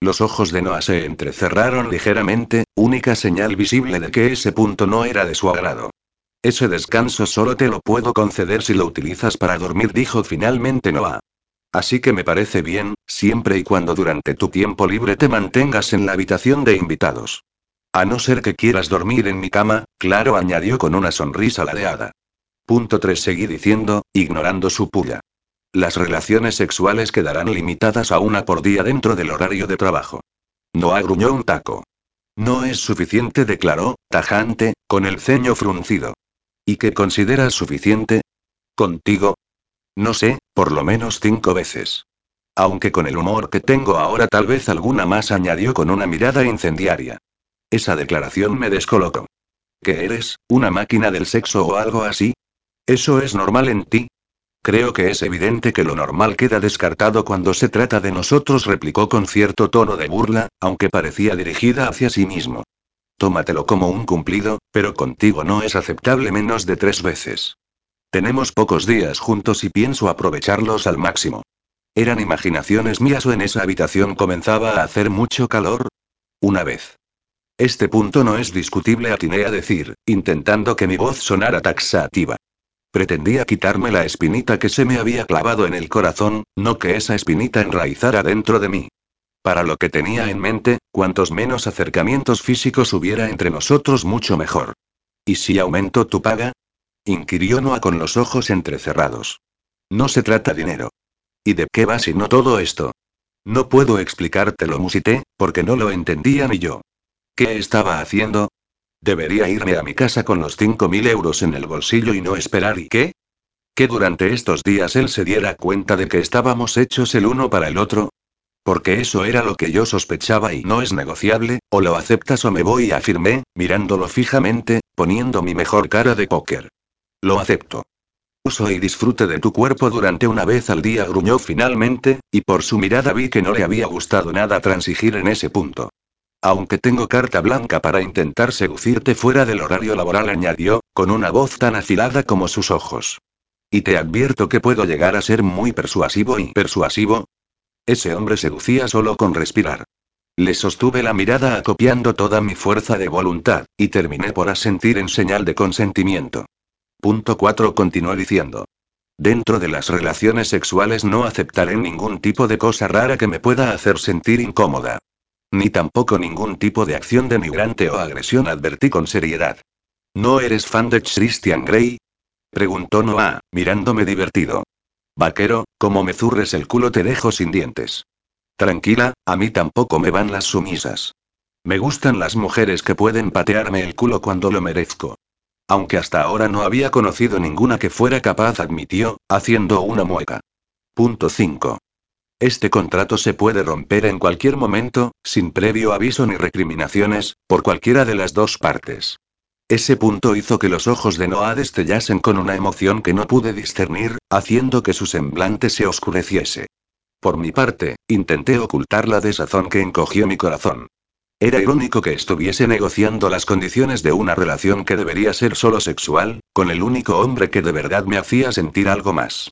Los ojos de Noah se entrecerraron ligeramente, única señal visible de que ese punto no era de su agrado. Ese descanso solo te lo puedo conceder si lo utilizas para dormir, dijo finalmente Noah. Así que me parece bien, siempre y cuando durante tu tiempo libre te mantengas en la habitación de invitados. A no ser que quieras dormir en mi cama, claro, añadió con una sonrisa ladeada. Punto 3. Seguí diciendo, ignorando su puya. Las relaciones sexuales quedarán limitadas a una por día dentro del horario de trabajo. No agruñó un taco. No es suficiente, declaró, tajante, con el ceño fruncido. ¿Y qué consideras suficiente? ¿Contigo? No sé, por lo menos cinco veces. Aunque con el humor que tengo ahora tal vez alguna más añadió con una mirada incendiaria. Esa declaración me descolocó. ¿Qué eres, una máquina del sexo o algo así? ¿Eso es normal en ti? Creo que es evidente que lo normal queda descartado cuando se trata de nosotros, replicó con cierto tono de burla, aunque parecía dirigida hacia sí mismo. Tómatelo como un cumplido, pero contigo no es aceptable menos de tres veces. Tenemos pocos días juntos y pienso aprovecharlos al máximo. ¿Eran imaginaciones mías o en esa habitación comenzaba a hacer mucho calor? Una vez. Este punto no es discutible, atiné a decir, intentando que mi voz sonara taxativa. Pretendía quitarme la espinita que se me había clavado en el corazón, no que esa espinita enraizara dentro de mí. Para lo que tenía en mente, cuantos menos acercamientos físicos hubiera entre nosotros mucho mejor. ¿Y si aumento tu paga? inquirió Noah con los ojos entrecerrados. No se trata dinero. ¿Y de qué va si no todo esto? No puedo explicártelo, musité, porque no lo entendía ni yo. ¿Qué estaba haciendo? Debería irme a mi casa con los 5.000 euros en el bolsillo y no esperar y qué? Que durante estos días él se diera cuenta de que estábamos hechos el uno para el otro. Porque eso era lo que yo sospechaba y no es negociable, o lo aceptas o me voy, afirmé, mirándolo fijamente, poniendo mi mejor cara de póker. Lo acepto. Uso y disfrute de tu cuerpo durante una vez al día, gruñó finalmente, y por su mirada vi que no le había gustado nada transigir en ese punto. Aunque tengo carta blanca para intentar seducirte fuera del horario laboral, añadió, con una voz tan afilada como sus ojos. Y te advierto que puedo llegar a ser muy persuasivo y persuasivo. Ese hombre seducía solo con respirar. Le sostuve la mirada acopiando toda mi fuerza de voluntad, y terminé por asentir en señal de consentimiento. Punto 4 continuó diciendo. Dentro de las relaciones sexuales no aceptaré ningún tipo de cosa rara que me pueda hacer sentir incómoda. Ni tampoco ningún tipo de acción de migrante o agresión, advertí con seriedad. ¿No eres fan de Christian Grey? Preguntó Noah, mirándome divertido. Vaquero, como me zurres el culo te dejo sin dientes. Tranquila, a mí tampoco me van las sumisas. Me gustan las mujeres que pueden patearme el culo cuando lo merezco. Aunque hasta ahora no había conocido ninguna que fuera capaz, admitió, haciendo una mueca. Punto 5. Este contrato se puede romper en cualquier momento, sin previo aviso ni recriminaciones, por cualquiera de las dos partes. Ese punto hizo que los ojos de Noah destellasen con una emoción que no pude discernir, haciendo que su semblante se oscureciese. Por mi parte, intenté ocultar la desazón que encogió mi corazón. Era irónico que estuviese negociando las condiciones de una relación que debería ser solo sexual, con el único hombre que de verdad me hacía sentir algo más.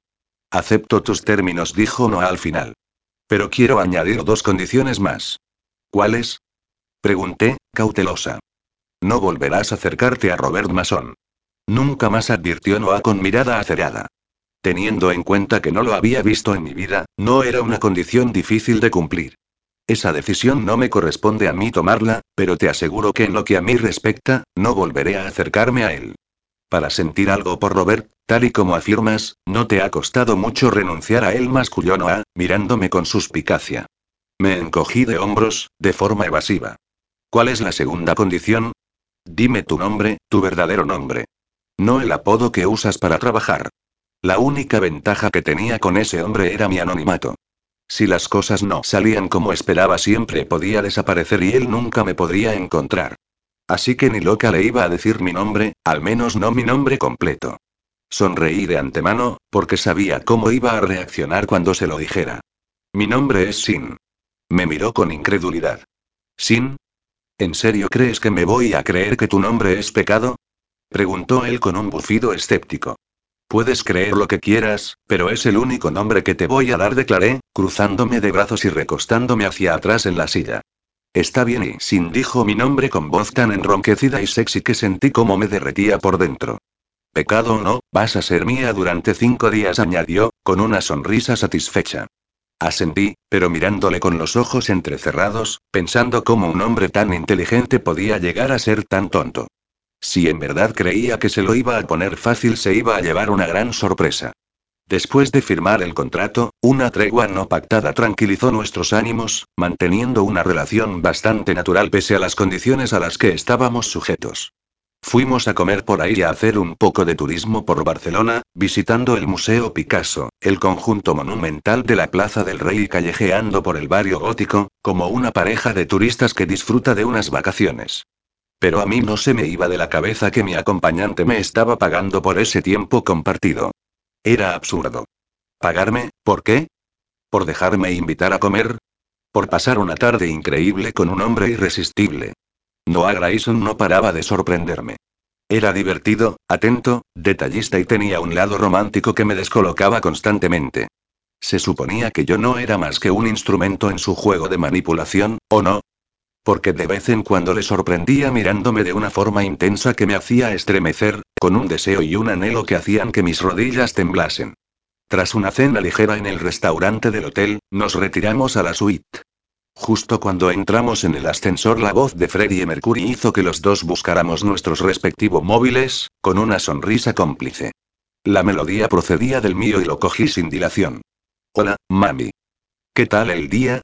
Acepto tus términos, dijo Noah al final. Pero quiero añadir dos condiciones más. ¿Cuáles? Pregunté, cautelosa. No volverás a acercarte a Robert Mason. Nunca más advirtió Noah con mirada acerada. Teniendo en cuenta que no lo había visto en mi vida, no era una condición difícil de cumplir. Esa decisión no me corresponde a mí tomarla, pero te aseguro que en lo que a mí respecta, no volveré a acercarme a él. Para sentir algo por Robert, tal y como afirmas, no te ha costado mucho renunciar a él, masculló Noah, mirándome con suspicacia. Me encogí de hombros, de forma evasiva. ¿Cuál es la segunda condición? Dime tu nombre, tu verdadero nombre. No el apodo que usas para trabajar. La única ventaja que tenía con ese hombre era mi anonimato. Si las cosas no salían como esperaba siempre podía desaparecer y él nunca me podría encontrar. Así que ni loca le iba a decir mi nombre, al menos no mi nombre completo. Sonreí de antemano, porque sabía cómo iba a reaccionar cuando se lo dijera. Mi nombre es Sin. Me miró con incredulidad. ¿Sin? ¿En serio crees que me voy a creer que tu nombre es pecado? Preguntó él con un bufido escéptico. Puedes creer lo que quieras, pero es el único nombre que te voy a dar, declaré, cruzándome de brazos y recostándome hacia atrás en la silla. Está bien y Sin dijo mi nombre con voz tan enronquecida y sexy que sentí como me derretía por dentro. Pecado o no, vas a ser mía durante cinco días, añadió, con una sonrisa satisfecha. Asentí, pero mirándole con los ojos entrecerrados, pensando cómo un hombre tan inteligente podía llegar a ser tan tonto. Si en verdad creía que se lo iba a poner fácil, se iba a llevar una gran sorpresa. Después de firmar el contrato, una tregua no pactada tranquilizó nuestros ánimos, manteniendo una relación bastante natural pese a las condiciones a las que estábamos sujetos. Fuimos a comer por ahí y a hacer un poco de turismo por Barcelona, visitando el Museo Picasso, el conjunto monumental de la Plaza del Rey y callejeando por el barrio gótico, como una pareja de turistas que disfruta de unas vacaciones. Pero a mí no se me iba de la cabeza que mi acompañante me estaba pagando por ese tiempo compartido. Era absurdo. ¿Pagarme? ¿Por qué? ¿Por dejarme invitar a comer? ¿Por pasar una tarde increíble con un hombre irresistible? Noah Grayson no paraba de sorprenderme. Era divertido, atento, detallista y tenía un lado romántico que me descolocaba constantemente. Se suponía que yo no era más que un instrumento en su juego de manipulación, ¿o no? Porque de vez en cuando le sorprendía mirándome de una forma intensa que me hacía estremecer, con un deseo y un anhelo que hacían que mis rodillas temblasen. Tras una cena ligera en el restaurante del hotel, nos retiramos a la suite. Justo cuando entramos en el ascensor la voz de Freddie Mercury hizo que los dos buscáramos nuestros respectivos móviles, con una sonrisa cómplice. La melodía procedía del mío y lo cogí sin dilación. Hola, mami. ¿Qué tal el día?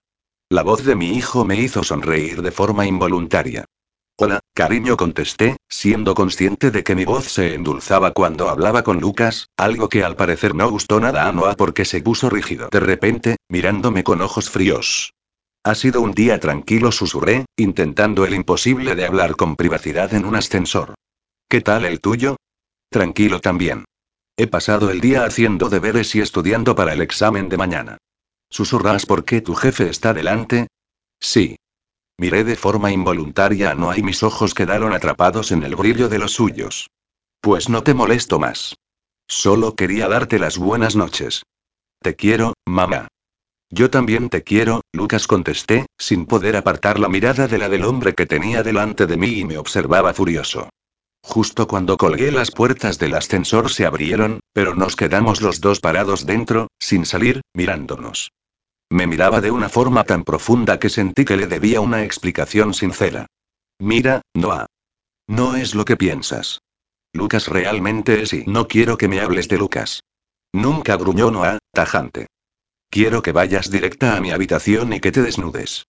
La voz de mi hijo me hizo sonreír de forma involuntaria. Hola, cariño, contesté, siendo consciente de que mi voz se endulzaba cuando hablaba con Lucas, algo que al parecer no gustó nada a Noah porque se puso rígido de repente, mirándome con ojos fríos. Ha sido un día tranquilo, susurré, intentando el imposible de hablar con privacidad en un ascensor. ¿Qué tal el tuyo? Tranquilo también. He pasado el día haciendo deberes y estudiando para el examen de mañana. ¿Susurras porque tu jefe está delante? Sí. Miré de forma involuntaria a Noah y mis ojos quedaron atrapados en el brillo de los suyos. Pues no te molesto más. Solo quería darte las buenas noches. Te quiero, mamá. Yo también te quiero, Lucas contesté, sin poder apartar la mirada de la del hombre que tenía delante de mí y me observaba furioso. Justo cuando colgué las puertas del ascensor se abrieron, pero nos quedamos los dos parados dentro, sin salir, mirándonos. Me miraba de una forma tan profunda que sentí que le debía una explicación sincera. Mira, Noah. No es lo que piensas. Lucas realmente es y no quiero que me hables de Lucas. Nunca gruñó Noah, tajante. Quiero que vayas directa a mi habitación y que te desnudes.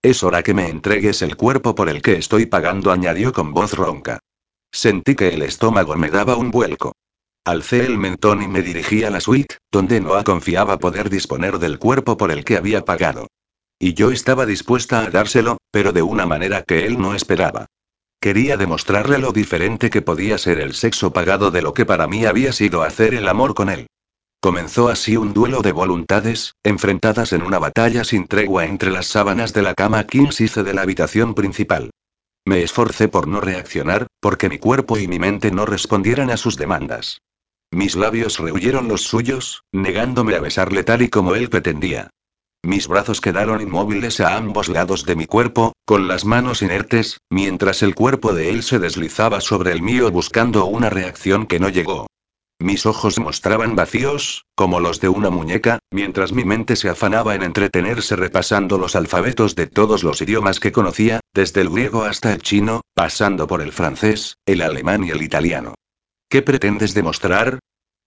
Es hora que me entregues el cuerpo por el que estoy pagando, añadió con voz ronca. Sentí que el estómago me daba un vuelco. Alcé el mentón y me dirigí a la suite, donde Noah confiaba poder disponer del cuerpo por el que había pagado. Y yo estaba dispuesta a dárselo, pero de una manera que él no esperaba. Quería demostrarle lo diferente que podía ser el sexo pagado de lo que para mí había sido hacer el amor con él. Comenzó así un duelo de voluntades, enfrentadas en una batalla sin tregua entre las sábanas de la cama Kingsice de la habitación principal. Me esforcé por no reaccionar, porque mi cuerpo y mi mente no respondieran a sus demandas. Mis labios rehuyeron los suyos, negándome a besarle tal y como él pretendía. Mis brazos quedaron inmóviles a ambos lados de mi cuerpo, con las manos inertes, mientras el cuerpo de él se deslizaba sobre el mío buscando una reacción que no llegó. Mis ojos mostraban vacíos, como los de una muñeca, mientras mi mente se afanaba en entretenerse repasando los alfabetos de todos los idiomas que conocía, desde el griego hasta el chino, pasando por el francés, el alemán y el italiano. ¿Qué pretendes demostrar?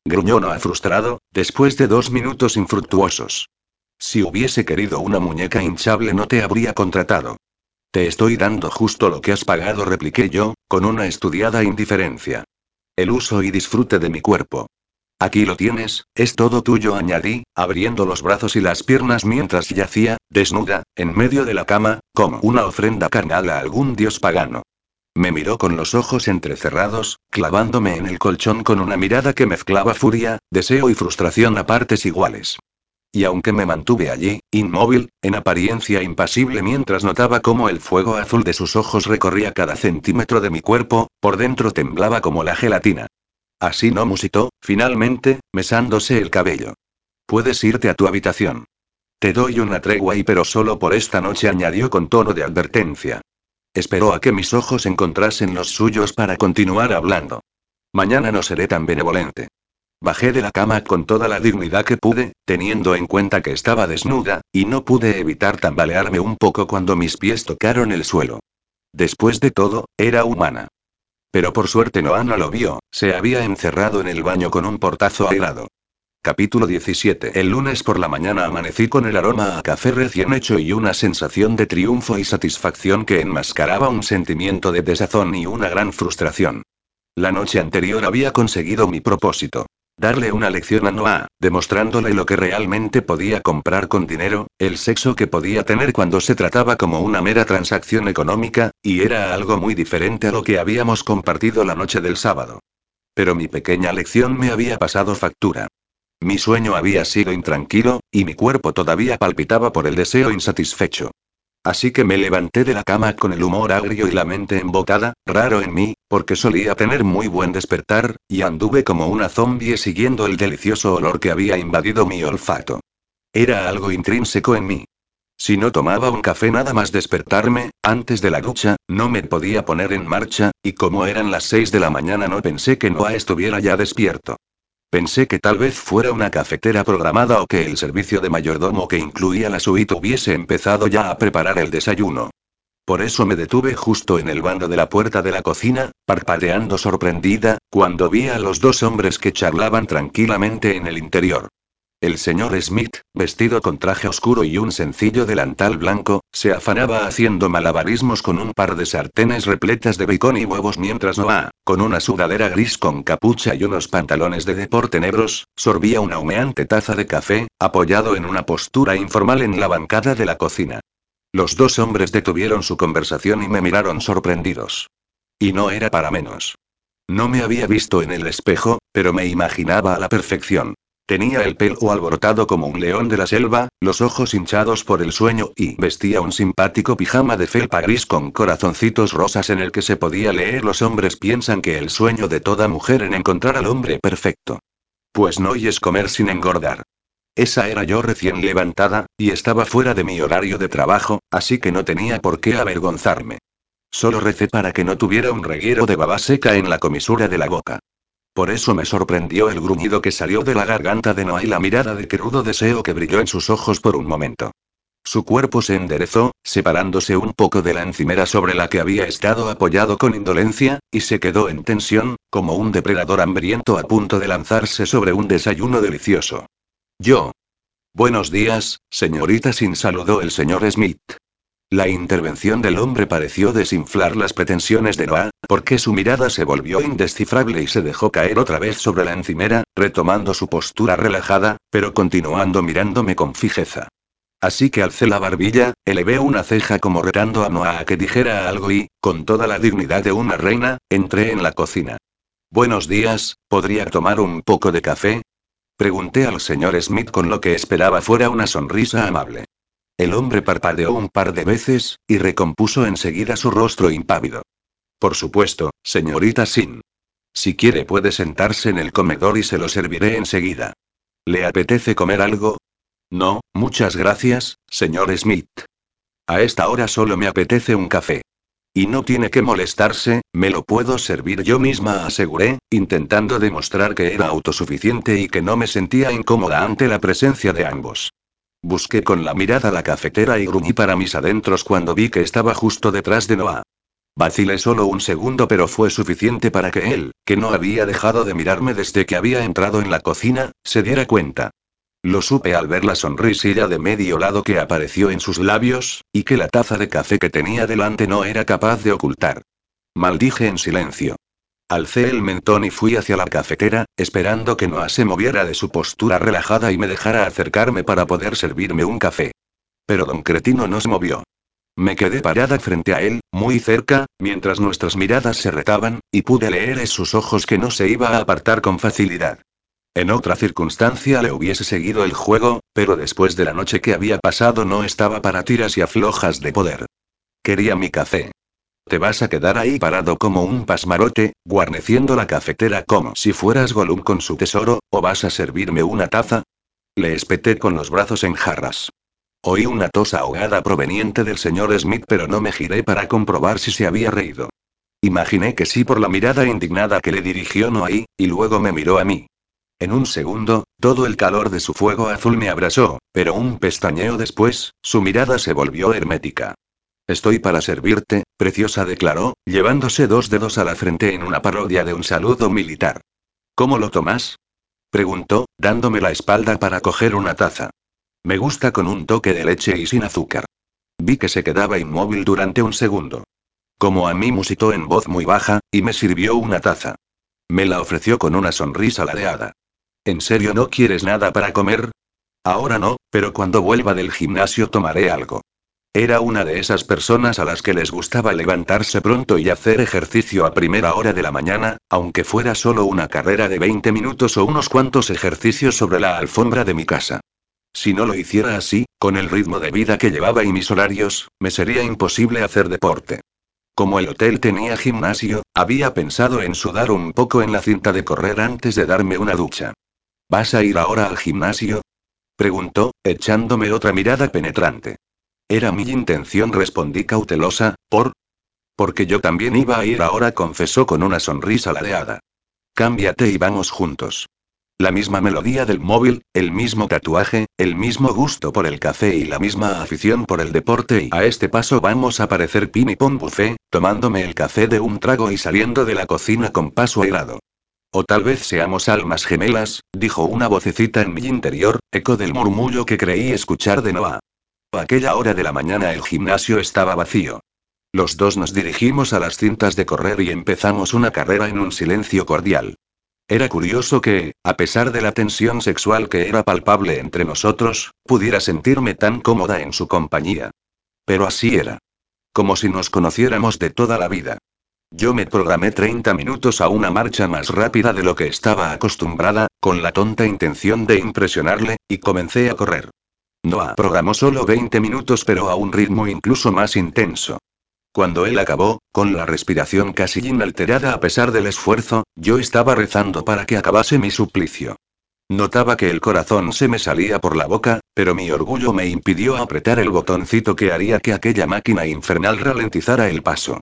Gruñó frustrado, después de dos minutos infructuosos. Si hubiese querido una muñeca hinchable no te habría contratado. Te estoy dando justo lo que has pagado, repliqué yo, con una estudiada indiferencia. El uso y disfrute de mi cuerpo. Aquí lo tienes, es todo tuyo, añadí, abriendo los brazos y las piernas mientras yacía, desnuda, en medio de la cama, como una ofrenda carnal a algún dios pagano. Me miró con los ojos entrecerrados, clavándome en el colchón con una mirada que mezclaba furia, deseo y frustración a partes iguales. Y aunque me mantuve allí, inmóvil, en apariencia impasible mientras notaba cómo el fuego azul de sus ojos recorría cada centímetro de mi cuerpo, por dentro temblaba como la gelatina. Así no musitó, finalmente, mesándose el cabello. Puedes irte a tu habitación. Te doy una tregua y pero solo por esta noche añadió con tono de advertencia. Esperó a que mis ojos encontrasen los suyos para continuar hablando. Mañana no seré tan benevolente. Bajé de la cama con toda la dignidad que pude, teniendo en cuenta que estaba desnuda, y no pude evitar tambalearme un poco cuando mis pies tocaron el suelo. Después de todo, era humana. Pero por suerte Noah no lo vio, se había encerrado en el baño con un portazo airado. Capítulo 17. El lunes por la mañana amanecí con el aroma a café recién hecho y una sensación de triunfo y satisfacción que enmascaraba un sentimiento de desazón y una gran frustración. La noche anterior había conseguido mi propósito. Darle una lección a Noah, demostrándole lo que realmente podía comprar con dinero, el sexo que podía tener cuando se trataba como una mera transacción económica, y era algo muy diferente a lo que habíamos compartido la noche del sábado. Pero mi pequeña lección me había pasado factura. Mi sueño había sido intranquilo, y mi cuerpo todavía palpitaba por el deseo insatisfecho. Así que me levanté de la cama con el humor agrio y la mente embotada, raro en mí, porque solía tener muy buen despertar, y anduve como una zombie siguiendo el delicioso olor que había invadido mi olfato. Era algo intrínseco en mí. Si no tomaba un café nada más despertarme, antes de la ducha, no me podía poner en marcha, y como eran las seis de la mañana no pensé que Noah estuviera ya despierto. Pensé que tal vez fuera una cafetera programada o que el servicio de mayordomo que incluía la suite hubiese empezado ya a preparar el desayuno. Por eso me detuve justo en el bando de la puerta de la cocina, parpadeando sorprendida, cuando vi a los dos hombres que charlaban tranquilamente en el interior. El señor Smith, vestido con traje oscuro y un sencillo delantal blanco, se afanaba haciendo malabarismos con un par de sartenes repletas de bacon y huevos mientras Noah, con una sudadera gris con capucha y unos pantalones de deporte negros, sorbía una humeante taza de café, apoyado en una postura informal en la bancada de la cocina. Los dos hombres detuvieron su conversación y me miraron sorprendidos. Y no era para menos. No me había visto en el espejo, pero me imaginaba a la perfección. Tenía el pelo alborotado como un león de la selva, los ojos hinchados por el sueño y vestía un simpático pijama de felpa gris con corazoncitos rosas en el que se podía leer los hombres piensan que el sueño de toda mujer en encontrar al hombre perfecto. Pues no y es comer sin engordar. Esa era yo recién levantada, y estaba fuera de mi horario de trabajo, así que no tenía por qué avergonzarme. Solo recé para que no tuviera un reguero de baba seca en la comisura de la boca. Por eso me sorprendió el gruñido que salió de la garganta de Noah y la mirada de crudo deseo que brilló en sus ojos por un momento. Su cuerpo se enderezó, separándose un poco de la encimera sobre la que había estado apoyado con indolencia, y se quedó en tensión, como un depredador hambriento a punto de lanzarse sobre un desayuno delicioso. Yo. Buenos días, señorita Sin saludó el señor Smith. La intervención del hombre pareció desinflar las pretensiones de Noah, porque su mirada se volvió indescifrable y se dejó caer otra vez sobre la encimera, retomando su postura relajada, pero continuando mirándome con fijeza. Así que alcé la barbilla, elevé una ceja como retando a Noah a que dijera algo y, con toda la dignidad de una reina, entré en la cocina. Buenos días, ¿podría tomar un poco de café? Pregunté al señor Smith con lo que esperaba fuera una sonrisa amable. El hombre parpadeó un par de veces, y recompuso enseguida su rostro impávido. Por supuesto, señorita Sin. Si quiere puede sentarse en el comedor y se lo serviré enseguida. ¿Le apetece comer algo? No, muchas gracias, señor Smith. A esta hora solo me apetece un café. Y no tiene que molestarse, me lo puedo servir yo misma, aseguré, intentando demostrar que era autosuficiente y que no me sentía incómoda ante la presencia de ambos. Busqué con la mirada la cafetera y gruñí para mis adentros cuando vi que estaba justo detrás de Noah. Vacilé solo un segundo pero fue suficiente para que él, que no había dejado de mirarme desde que había entrado en la cocina, se diera cuenta. Lo supe al ver la sonrisilla de medio lado que apareció en sus labios, y que la taza de café que tenía delante no era capaz de ocultar. Maldije en silencio. Alcé el mentón y fui hacia la cafetera, esperando que Noah se moviera de su postura relajada y me dejara acercarme para poder servirme un café. Pero don Cretino no se movió. Me quedé parada frente a él, muy cerca, mientras nuestras miradas se retaban, y pude leer en sus ojos que no se iba a apartar con facilidad. En otra circunstancia le hubiese seguido el juego, pero después de la noche que había pasado no estaba para tiras y aflojas de poder. Quería mi café. ¿Te vas a quedar ahí parado como un pasmarote, guarneciendo la cafetera como si fueras Gollum con su tesoro, o vas a servirme una taza? Le espeté con los brazos en jarras. Oí una tos ahogada proveniente del señor Smith, pero no me giré para comprobar si se había reído. Imaginé que sí por la mirada indignada que le dirigió Noah, y luego me miró a mí. En un segundo, todo el calor de su fuego azul me abrasó, pero un pestañeo después, su mirada se volvió hermética. Estoy para servirte, preciosa declaró, llevándose dos dedos a la frente en una parodia de un saludo militar. ¿Cómo lo tomas? preguntó, dándome la espalda para coger una taza. Me gusta con un toque de leche y sin azúcar. Vi que se quedaba inmóvil durante un segundo. Como a mí musitó en voz muy baja, y me sirvió una taza. Me la ofreció con una sonrisa ladeada. ¿En serio no quieres nada para comer? Ahora no, pero cuando vuelva del gimnasio tomaré algo. Era una de esas personas a las que les gustaba levantarse pronto y hacer ejercicio a primera hora de la mañana, aunque fuera solo una carrera de 20 minutos o unos cuantos ejercicios sobre la alfombra de mi casa. Si no lo hiciera así, con el ritmo de vida que llevaba y mis horarios, me sería imposible hacer deporte. Como el hotel tenía gimnasio, había pensado en sudar un poco en la cinta de correr antes de darme una ducha. ¿Vas a ir ahora al gimnasio? Preguntó, echándome otra mirada penetrante. Era mi intención, respondí cautelosa, por... Porque yo también iba a ir ahora, confesó con una sonrisa ladeada. Cámbiate y vamos juntos. La misma melodía del móvil, el mismo tatuaje, el mismo gusto por el café y la misma afición por el deporte y a este paso vamos a parecer pin y pon buffet, tomándome el café de un trago y saliendo de la cocina con paso airado. O tal vez seamos almas gemelas, dijo una vocecita en mi interior, eco del murmullo que creí escuchar de Noah. A aquella hora de la mañana el gimnasio estaba vacío. Los dos nos dirigimos a las cintas de correr y empezamos una carrera en un silencio cordial. Era curioso que, a pesar de la tensión sexual que era palpable entre nosotros, pudiera sentirme tan cómoda en su compañía. Pero así era. Como si nos conociéramos de toda la vida. Yo me programé 30 minutos a una marcha más rápida de lo que estaba acostumbrada, con la tonta intención de impresionarle, y comencé a correr. Noah programó solo 20 minutos pero a un ritmo incluso más intenso. Cuando él acabó, con la respiración casi inalterada a pesar del esfuerzo, yo estaba rezando para que acabase mi suplicio. Notaba que el corazón se me salía por la boca, pero mi orgullo me impidió apretar el botoncito que haría que aquella máquina infernal ralentizara el paso.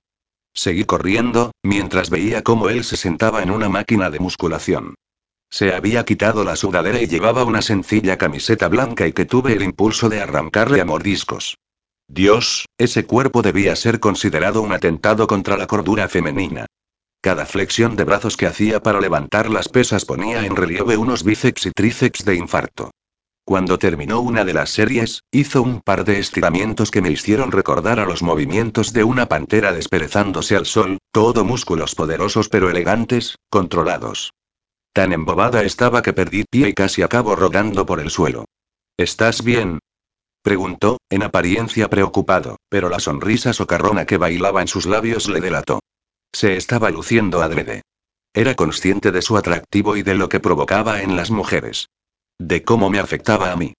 Seguí corriendo, mientras veía cómo él se sentaba en una máquina de musculación. Se había quitado la sudadera y llevaba una sencilla camiseta blanca y que tuve el impulso de arrancarle a mordiscos. Dios, ese cuerpo debía ser considerado un atentado contra la cordura femenina. Cada flexión de brazos que hacía para levantar las pesas ponía en relieve unos bíceps y tríceps de infarto. Cuando terminó una de las series, hizo un par de estiramientos que me hicieron recordar a los movimientos de una pantera desperezándose al sol, todo músculos poderosos pero elegantes, controlados. Tan embobada estaba que perdí pie y casi acabo rodando por el suelo. ¿Estás bien? preguntó, en apariencia preocupado, pero la sonrisa socarrona que bailaba en sus labios le delató. Se estaba luciendo adrede. Era consciente de su atractivo y de lo que provocaba en las mujeres. De cómo me afectaba a mí.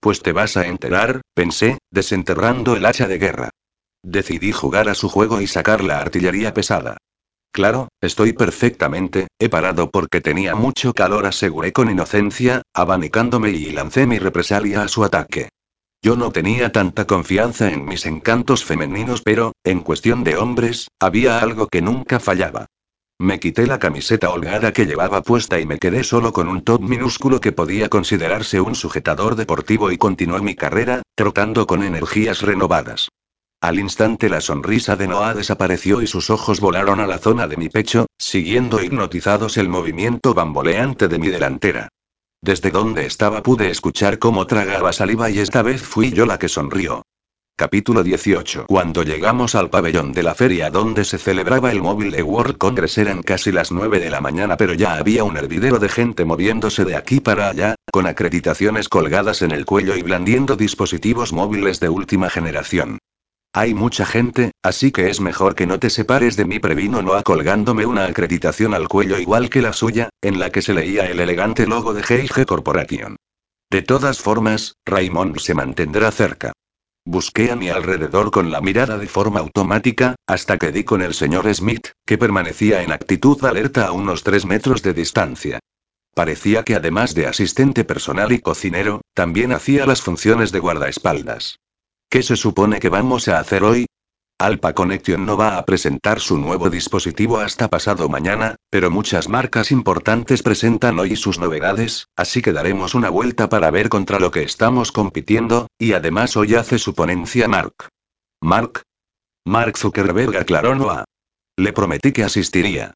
Pues te vas a enterar, pensé, desenterrando el hacha de guerra. Decidí jugar a su juego y sacar la artillería pesada. Claro, estoy perfectamente, he parado porque tenía mucho calor, aseguré con inocencia, abanicándome y lancé mi represalia a su ataque. Yo no tenía tanta confianza en mis encantos femeninos, pero, en cuestión de hombres, había algo que nunca fallaba. Me quité la camiseta holgada que llevaba puesta y me quedé solo con un top minúsculo que podía considerarse un sujetador deportivo y continué mi carrera, trotando con energías renovadas. Al instante la sonrisa de Noah desapareció y sus ojos volaron a la zona de mi pecho, siguiendo hipnotizados el movimiento bamboleante de mi delantera. Desde donde estaba pude escuchar cómo tragaba saliva y esta vez fui yo la que sonrió. Capítulo 18. Cuando llegamos al pabellón de la feria donde se celebraba el Mobile World Congress eran casi las 9 de la mañana pero ya había un hervidero de gente moviéndose de aquí para allá, con acreditaciones colgadas en el cuello y blandiendo dispositivos móviles de última generación. Hay mucha gente, así que es mejor que no te separes de mí, previno Noah colgándome una acreditación al cuello igual que la suya, en la que se leía el elegante logo de G&G Corporation. De todas formas, Raymond se mantendrá cerca. Busqué a mi alrededor con la mirada de forma automática, hasta que di con el señor Smith, que permanecía en actitud alerta a unos tres metros de distancia. Parecía que además de asistente personal y cocinero, también hacía las funciones de guardaespaldas. ¿Qué se supone que vamos a hacer hoy? Alpa Connection no va a presentar su nuevo dispositivo hasta pasado mañana, pero muchas marcas importantes presentan hoy sus novedades, así que daremos una vuelta para ver contra lo que estamos compitiendo, y además hoy hace su ponencia Mark. ¿Mark? Mark Zuckerberg aclaró Noah. Le prometí que asistiría.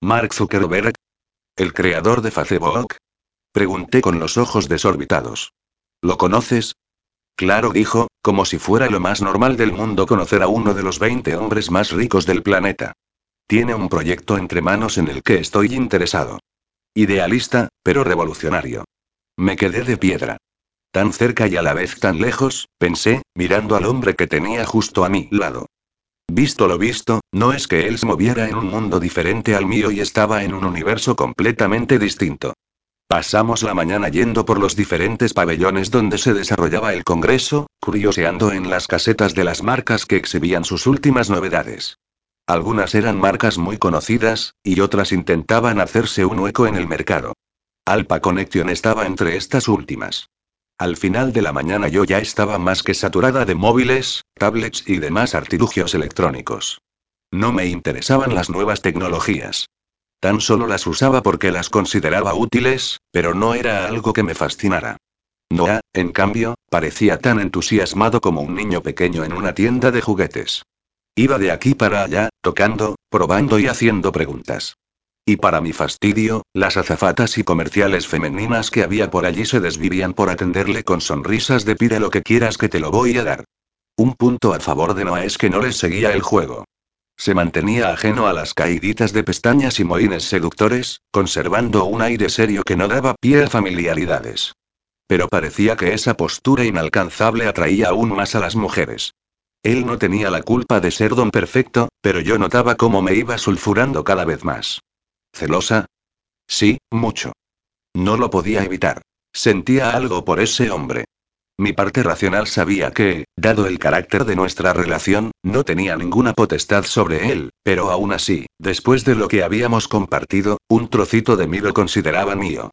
¿Mark Zuckerberg? ¿El creador de Facebook? Pregunté con los ojos desorbitados. ¿Lo conoces? Claro, dijo, como si fuera lo más normal del mundo conocer a uno de los 20 hombres más ricos del planeta. Tiene un proyecto entre manos en el que estoy interesado. Idealista, pero revolucionario. Me quedé de piedra. Tan cerca y a la vez tan lejos, pensé, mirando al hombre que tenía justo a mi lado. Visto lo visto, no es que él se moviera en un mundo diferente al mío y estaba en un universo completamente distinto. Pasamos la mañana yendo por los diferentes pabellones donde se desarrollaba el Congreso, curioseando en las casetas de las marcas que exhibían sus últimas novedades. Algunas eran marcas muy conocidas, y otras intentaban hacerse un hueco en el mercado. Alpa Connection estaba entre estas últimas. Al final de la mañana yo ya estaba más que saturada de móviles, tablets y demás artilugios electrónicos. No me interesaban las nuevas tecnologías. Tan solo las usaba porque las consideraba útiles, pero no era algo que me fascinara. Noah, en cambio, parecía tan entusiasmado como un niño pequeño en una tienda de juguetes. Iba de aquí para allá, tocando, probando y haciendo preguntas. Y para mi fastidio, las azafatas y comerciales femeninas que había por allí se desvivían por atenderle con sonrisas de pide lo que quieras que te lo voy a dar. Un punto a favor de Noah es que no les seguía el juego. Se mantenía ajeno a las caíditas de pestañas y mohines seductores, conservando un aire serio que no daba pie a familiaridades. Pero parecía que esa postura inalcanzable atraía aún más a las mujeres. Él no tenía la culpa de ser don perfecto, pero yo notaba cómo me iba sulfurando cada vez más. ¿Celosa? Sí, mucho. No lo podía evitar. Sentía algo por ese hombre. Mi parte racional sabía que, dado el carácter de nuestra relación, no tenía ninguna potestad sobre él, pero aún así, después de lo que habíamos compartido, un trocito de mí lo consideraba mío.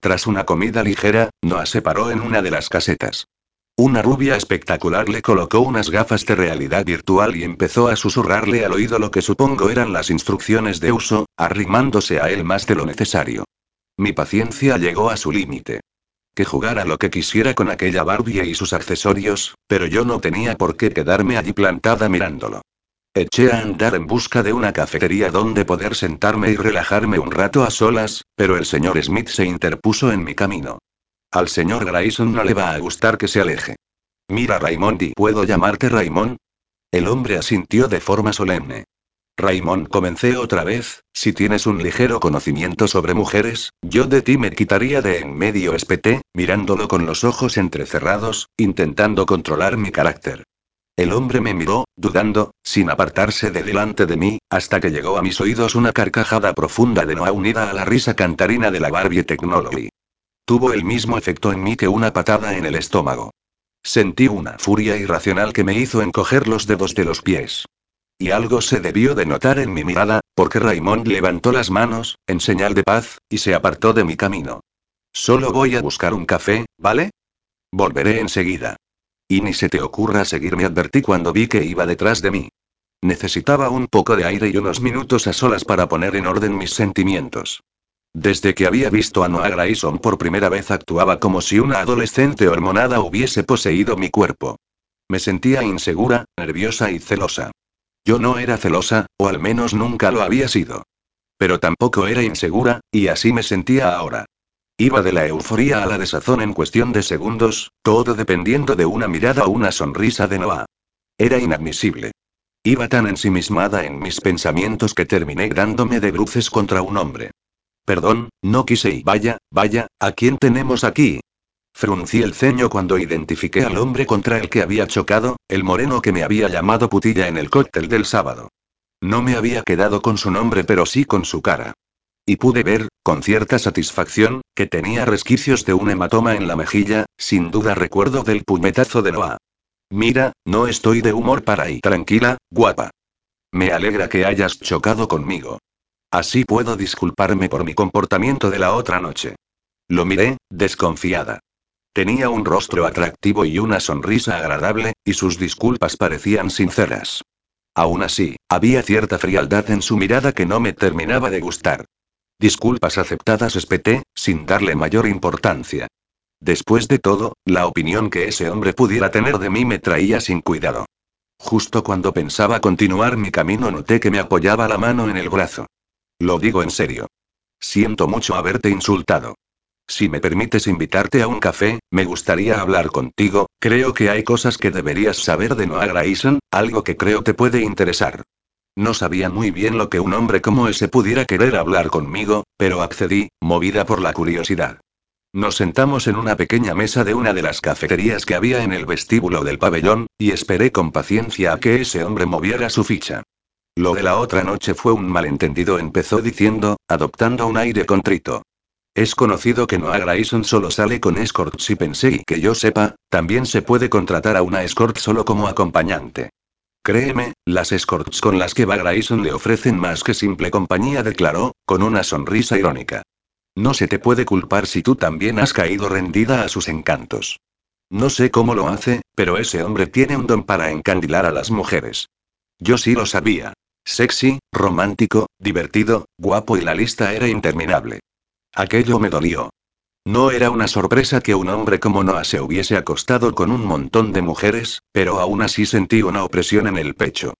Tras una comida ligera, nos separó en una de las casetas. Una rubia espectacular le colocó unas gafas de realidad virtual y empezó a susurrarle al oído lo que supongo eran las instrucciones de uso, arrimándose a él más de lo necesario. Mi paciencia llegó a su límite que jugara lo que quisiera con aquella Barbie y sus accesorios, pero yo no tenía por qué quedarme allí plantada mirándolo. Eché a andar en busca de una cafetería donde poder sentarme y relajarme un rato a solas, pero el señor Smith se interpuso en mi camino. Al señor Grayson no le va a gustar que se aleje. Mira Raymond ¿puedo llamarte Raymond? El hombre asintió de forma solemne. Raymond, comencé otra vez, si tienes un ligero conocimiento sobre mujeres, yo de ti me quitaría de en medio espeté, mirándolo con los ojos entrecerrados, intentando controlar mi carácter. El hombre me miró, dudando, sin apartarse de delante de mí, hasta que llegó a mis oídos una carcajada profunda de Noah unida a la risa cantarina de la Barbie Technology. Tuvo el mismo efecto en mí que una patada en el estómago. Sentí una furia irracional que me hizo encoger los dedos de los pies. Y algo se debió de notar en mi mirada, porque Raymond levantó las manos, en señal de paz, y se apartó de mi camino. Solo voy a buscar un café, ¿vale? Volveré enseguida. Y ni se te ocurra seguirme, advertí cuando vi que iba detrás de mí. Necesitaba un poco de aire y unos minutos a solas para poner en orden mis sentimientos. Desde que había visto a Noah Grayson por primera vez actuaba como si una adolescente hormonada hubiese poseído mi cuerpo. Me sentía insegura, nerviosa y celosa. Yo no era celosa, o al menos nunca lo había sido. Pero tampoco era insegura, y así me sentía ahora. Iba de la euforía a la desazón en cuestión de segundos, todo dependiendo de una mirada o una sonrisa de Noah. Era inadmisible. Iba tan ensimismada en mis pensamientos que terminé dándome de bruces contra un hombre. Perdón, no quise y vaya, vaya, ¿a quién tenemos aquí? Fruncí el ceño cuando identifiqué al hombre contra el que había chocado, el moreno que me había llamado putilla en el cóctel del sábado. No me había quedado con su nombre pero sí con su cara. Y pude ver, con cierta satisfacción, que tenía resquicios de un hematoma en la mejilla, sin duda recuerdo del puñetazo de Noah. Mira, no estoy de humor para ahí. Tranquila, guapa. Me alegra que hayas chocado conmigo. Así puedo disculparme por mi comportamiento de la otra noche. Lo miré, desconfiada. Tenía un rostro atractivo y una sonrisa agradable, y sus disculpas parecían sinceras. Aún así, había cierta frialdad en su mirada que no me terminaba de gustar. Disculpas aceptadas espeté, sin darle mayor importancia. Después de todo, la opinión que ese hombre pudiera tener de mí me traía sin cuidado. Justo cuando pensaba continuar mi camino noté que me apoyaba la mano en el brazo. Lo digo en serio. Siento mucho haberte insultado. Si me permites invitarte a un café, me gustaría hablar contigo, creo que hay cosas que deberías saber de Noah Grayson, algo que creo te puede interesar. No sabía muy bien lo que un hombre como ese pudiera querer hablar conmigo, pero accedí, movida por la curiosidad. Nos sentamos en una pequeña mesa de una de las cafeterías que había en el vestíbulo del pabellón, y esperé con paciencia a que ese hombre moviera su ficha. Lo de la otra noche fue un malentendido, empezó diciendo, adoptando un aire contrito. Es conocido que Noah Grayson solo sale con escorts y pensé y que yo sepa, también se puede contratar a una escort solo como acompañante. Créeme, las escorts con las que va Grayson le ofrecen más que simple compañía, declaró, con una sonrisa irónica. No se te puede culpar si tú también has caído rendida a sus encantos. No sé cómo lo hace, pero ese hombre tiene un don para encandilar a las mujeres. Yo sí lo sabía. Sexy, romántico, divertido, guapo y la lista era interminable. Aquello me dolió. No era una sorpresa que un hombre como Noah se hubiese acostado con un montón de mujeres, pero aún así sentí una opresión en el pecho.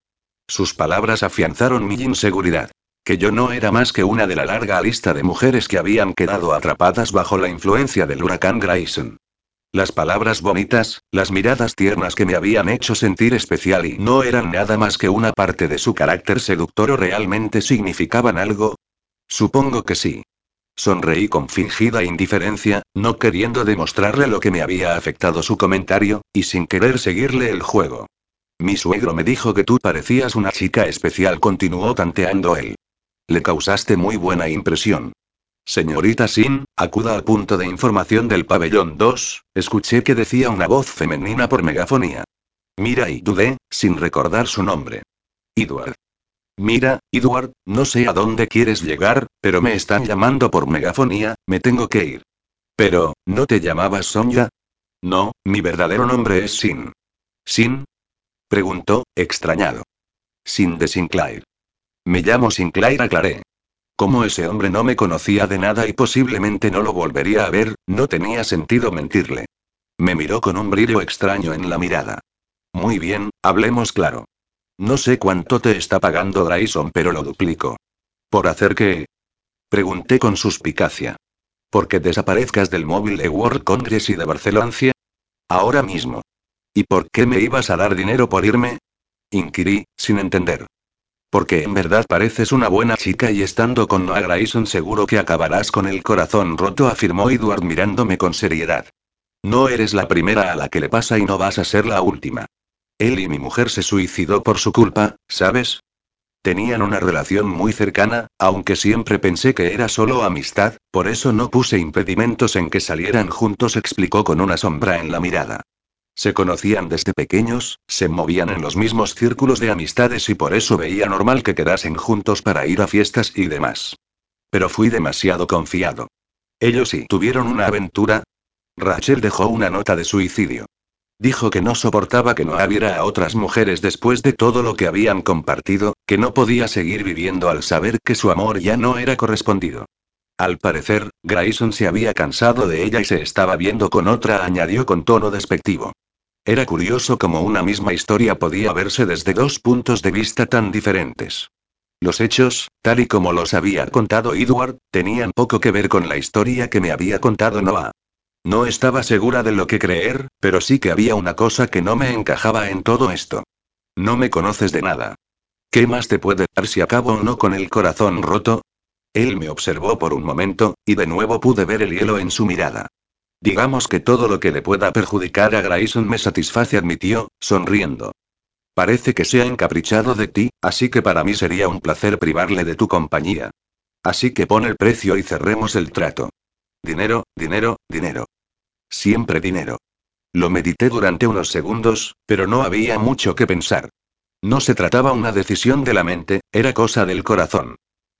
Sus palabras afianzaron mi inseguridad. Que yo no era más que una de la larga lista de mujeres que habían quedado atrapadas bajo la influencia del huracán Grayson. Las palabras bonitas, las miradas tiernas que me habían hecho sentir especial y no eran nada más que una parte de su carácter seductor o realmente significaban algo. Supongo que sí. Sonreí con fingida indiferencia, no queriendo demostrarle lo que me había afectado su comentario, y sin querer seguirle el juego. Mi suegro me dijo que tú parecías una chica especial, continuó tanteando él. Le causaste muy buena impresión. Señorita Sin, acuda al punto de información del pabellón 2, escuché que decía una voz femenina por megafonía. Mira y dudé, sin recordar su nombre. Edward. Mira, Edward, no sé a dónde quieres llegar, pero me están llamando por megafonía, me tengo que ir. Pero, ¿no te llamabas Sonja? No, mi verdadero nombre es Sin. ¿Sin? Preguntó, extrañado. Sin de Sinclair. Me llamo Sinclair, aclaré. Como ese hombre no me conocía de nada y posiblemente no lo volvería a ver, no tenía sentido mentirle. Me miró con un brillo extraño en la mirada. Muy bien, hablemos claro. No sé cuánto te está pagando Grayson, pero lo duplico. ¿Por hacer qué? Pregunté con suspicacia. ¿Por qué desaparezcas del móvil de World Congress y de Barcelona? Ahora mismo. ¿Y por qué me ibas a dar dinero por irme? Inquirí, sin entender. Porque en verdad pareces una buena chica y estando con Noah Grayson seguro que acabarás con el corazón roto, afirmó Edward mirándome con seriedad. No eres la primera a la que le pasa y no vas a ser la última. Él y mi mujer se suicidó por su culpa, ¿sabes? Tenían una relación muy cercana, aunque siempre pensé que era solo amistad, por eso no puse impedimentos en que salieran juntos, explicó con una sombra en la mirada. Se conocían desde pequeños, se movían en los mismos círculos de amistades y por eso veía normal que quedasen juntos para ir a fiestas y demás. Pero fui demasiado confiado. Ellos sí tuvieron una aventura. Rachel dejó una nota de suicidio. Dijo que no soportaba que no hubiera a otras mujeres después de todo lo que habían compartido, que no podía seguir viviendo al saber que su amor ya no era correspondido. Al parecer, Grayson se había cansado de ella y se estaba viendo con otra, añadió con tono despectivo. Era curioso cómo una misma historia podía verse desde dos puntos de vista tan diferentes. Los hechos, tal y como los había contado Edward, tenían poco que ver con la historia que me había contado Noah. No estaba segura de lo que creer, pero sí que había una cosa que no me encajaba en todo esto. No me conoces de nada. ¿Qué más te puede dar si acabo o no con el corazón roto? Él me observó por un momento, y de nuevo pude ver el hielo en su mirada. Digamos que todo lo que le pueda perjudicar a Grayson me satisface, admitió, sonriendo. Parece que se ha encaprichado de ti, así que para mí sería un placer privarle de tu compañía. Así que pon el precio y cerremos el trato. Dinero, dinero, dinero. Siempre dinero. Lo medité durante unos segundos, pero no había mucho que pensar. No se trataba una decisión de la mente, era cosa del corazón.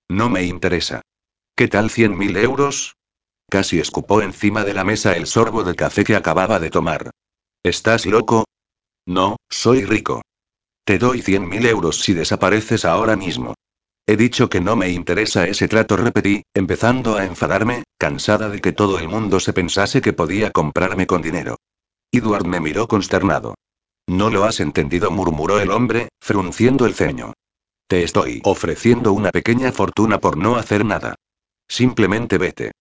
No me interesa. ¿Qué tal cien mil euros? Casi escupó encima de la mesa el sorbo de café que acababa de tomar. ¿Estás loco? No, soy rico. Te doy cien mil euros si desapareces ahora mismo. He dicho que no me interesa ese trato, repetí, empezando a enfadarme, cansada de que todo el mundo se pensase que podía comprarme con dinero. Edward me miró consternado. No lo has entendido, murmuró el hombre, frunciendo el ceño. Te estoy ofreciendo una pequeña fortuna por no hacer nada. Simplemente vete.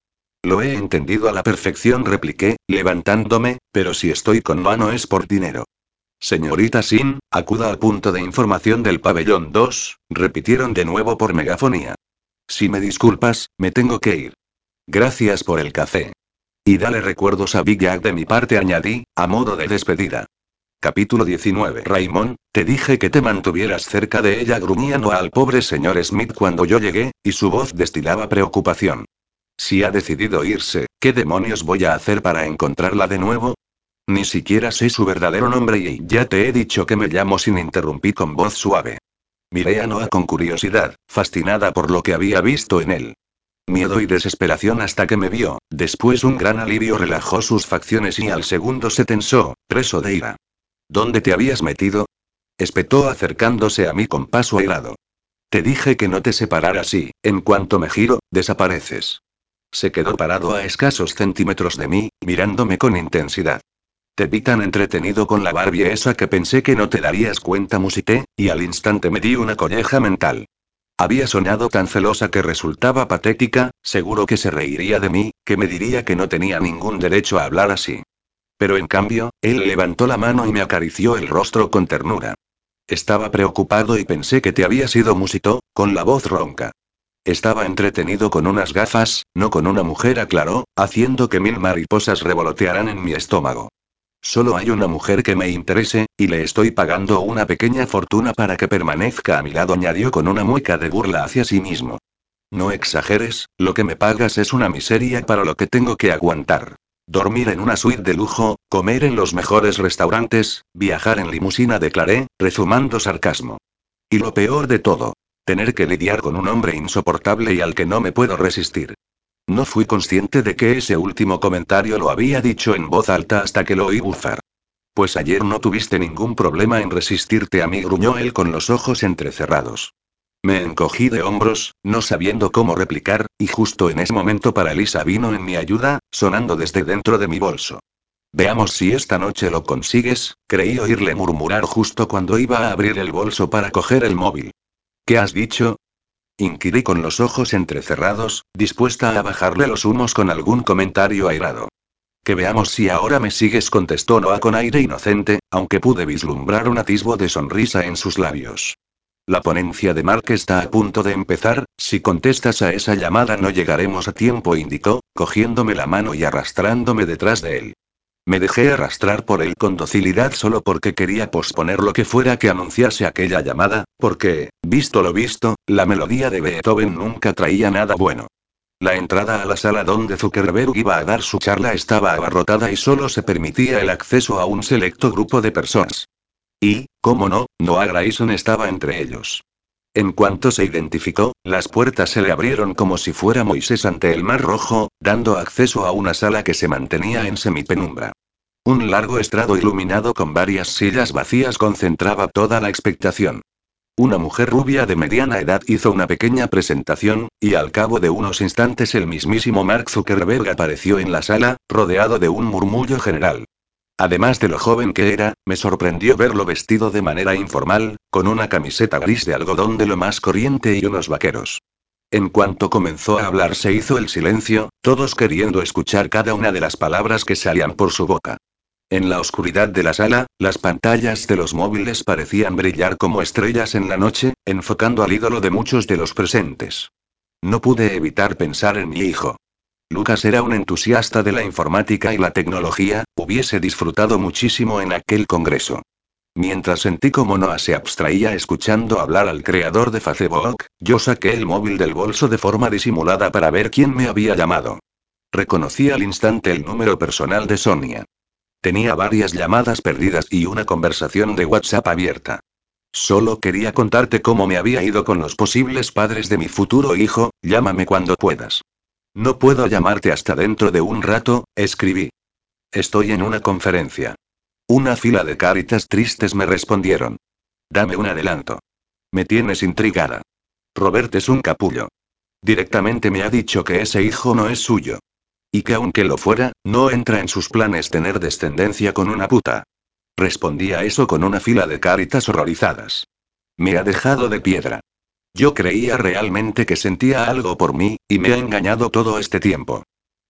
Lo he entendido a la perfección, repliqué, levantándome, pero si estoy con Noah no es por dinero. Señorita Sin, acuda al punto de información del pabellón 2, repitieron de nuevo por megafonía. Si me disculpas, me tengo que ir. Gracias por el café. Y dale recuerdos a Big Jack de mi parte, añadí, a modo de despedida. Capítulo 19. Raymond, te dije que te mantuvieras cerca de ella, gruñía al pobre señor Smith cuando yo llegué, y su voz destilaba preocupación. Si ha decidido irse, ¿qué demonios voy a hacer para encontrarla de nuevo? Ni siquiera sé su verdadero nombre y ya te he dicho que me llamo sin interrumpir con voz suave. Miré a Noah con curiosidad, fascinada por lo que había visto en él. Miedo y desesperación hasta que me vio, después un gran alivio relajó sus facciones y al segundo se tensó, preso de ira. ¿Dónde te habías metido? espetó acercándose a mí con paso airado. Te dije que no te separaras y, en cuanto me giro, desapareces. Se quedó parado a escasos centímetros de mí, mirándome con intensidad. Te vi tan entretenido con la Barbie esa que pensé que no te darías cuenta, musité, y al instante me di una colleja mental. Había soñado tan celosa que resultaba patética, seguro que se reiría de mí, que me diría que no tenía ningún derecho a hablar así. Pero en cambio, él levantó la mano y me acarició el rostro con ternura. Estaba preocupado y pensé que te había sido musitó, con la voz ronca. Estaba entretenido con unas gafas, no con una mujer, aclaró, haciendo que mil mariposas revolotearan en mi estómago. Solo hay una mujer que me interese, y le estoy pagando una pequeña fortuna para que permanezca a mi lado, añadió con una mueca de burla hacia sí mismo. No exageres, lo que me pagas es una miseria para lo que tengo que aguantar. Dormir en una suite de lujo, comer en los mejores restaurantes, viajar en limusina, declaré, rezumando sarcasmo. Y lo peor de todo, tener que lidiar con un hombre insoportable y al que no me puedo resistir. No fui consciente de que ese último comentario lo había dicho en voz alta hasta que lo oí bufar. Pues ayer no tuviste ningún problema en resistirte a mí, gruñó él con los ojos entrecerrados. Me encogí de hombros, no sabiendo cómo replicar, y justo en ese momento para Elisa vino en mi ayuda, sonando desde dentro de mi bolso. Veamos si esta noche lo consigues, creí oírle murmurar justo cuando iba a abrir el bolso para coger el móvil. ¿Qué has dicho? Inquirí con los ojos entrecerrados, dispuesta a bajarle los humos con algún comentario airado. Que veamos si ahora me sigues, contestó Noah con aire inocente, aunque pude vislumbrar un atisbo de sonrisa en sus labios. La ponencia de Mark está a punto de empezar, si contestas a esa llamada no llegaremos a tiempo, indicó, cogiéndome la mano y arrastrándome detrás de él. Me dejé arrastrar por él con docilidad solo porque quería posponer lo que fuera que anunciase aquella llamada, porque, visto lo visto, la melodía de Beethoven nunca traía nada bueno. La entrada a la sala donde Zuckerberg iba a dar su charla estaba abarrotada y solo se permitía el acceso a un selecto grupo de personas. Y, cómo no, Noah Grayson estaba entre ellos. En cuanto se identificó, las puertas se le abrieron como si fuera Moisés ante el Mar Rojo, dando acceso a una sala que se mantenía en semipenumbra. Un largo estrado iluminado con varias sillas vacías concentraba toda la expectación. Una mujer rubia de mediana edad hizo una pequeña presentación, y al cabo de unos instantes el mismísimo Mark Zuckerberg apareció en la sala, rodeado de un murmullo general. Además de lo joven que era, me sorprendió verlo vestido de manera informal, con una camiseta gris de algodón de lo más corriente y unos vaqueros. En cuanto comenzó a hablar se hizo el silencio, todos queriendo escuchar cada una de las palabras que salían por su boca. En la oscuridad de la sala, las pantallas de los móviles parecían brillar como estrellas en la noche, enfocando al ídolo de muchos de los presentes. No pude evitar pensar en mi hijo. Lucas era un entusiasta de la informática y la tecnología, hubiese disfrutado muchísimo en aquel congreso. Mientras sentí como Noah se abstraía escuchando hablar al creador de Facebook, yo saqué el móvil del bolso de forma disimulada para ver quién me había llamado. Reconocí al instante el número personal de Sonia. Tenía varias llamadas perdidas y una conversación de WhatsApp abierta. Solo quería contarte cómo me había ido con los posibles padres de mi futuro hijo, llámame cuando puedas. No puedo llamarte hasta dentro de un rato, escribí. Estoy en una conferencia. Una fila de caritas tristes me respondieron. Dame un adelanto. Me tienes intrigada. Robert es un capullo. Directamente me ha dicho que ese hijo no es suyo. Y que aunque lo fuera, no entra en sus planes tener descendencia con una puta. Respondí a eso con una fila de caritas horrorizadas. Me ha dejado de piedra. Yo creía realmente que sentía algo por mí, y me ha engañado todo este tiempo.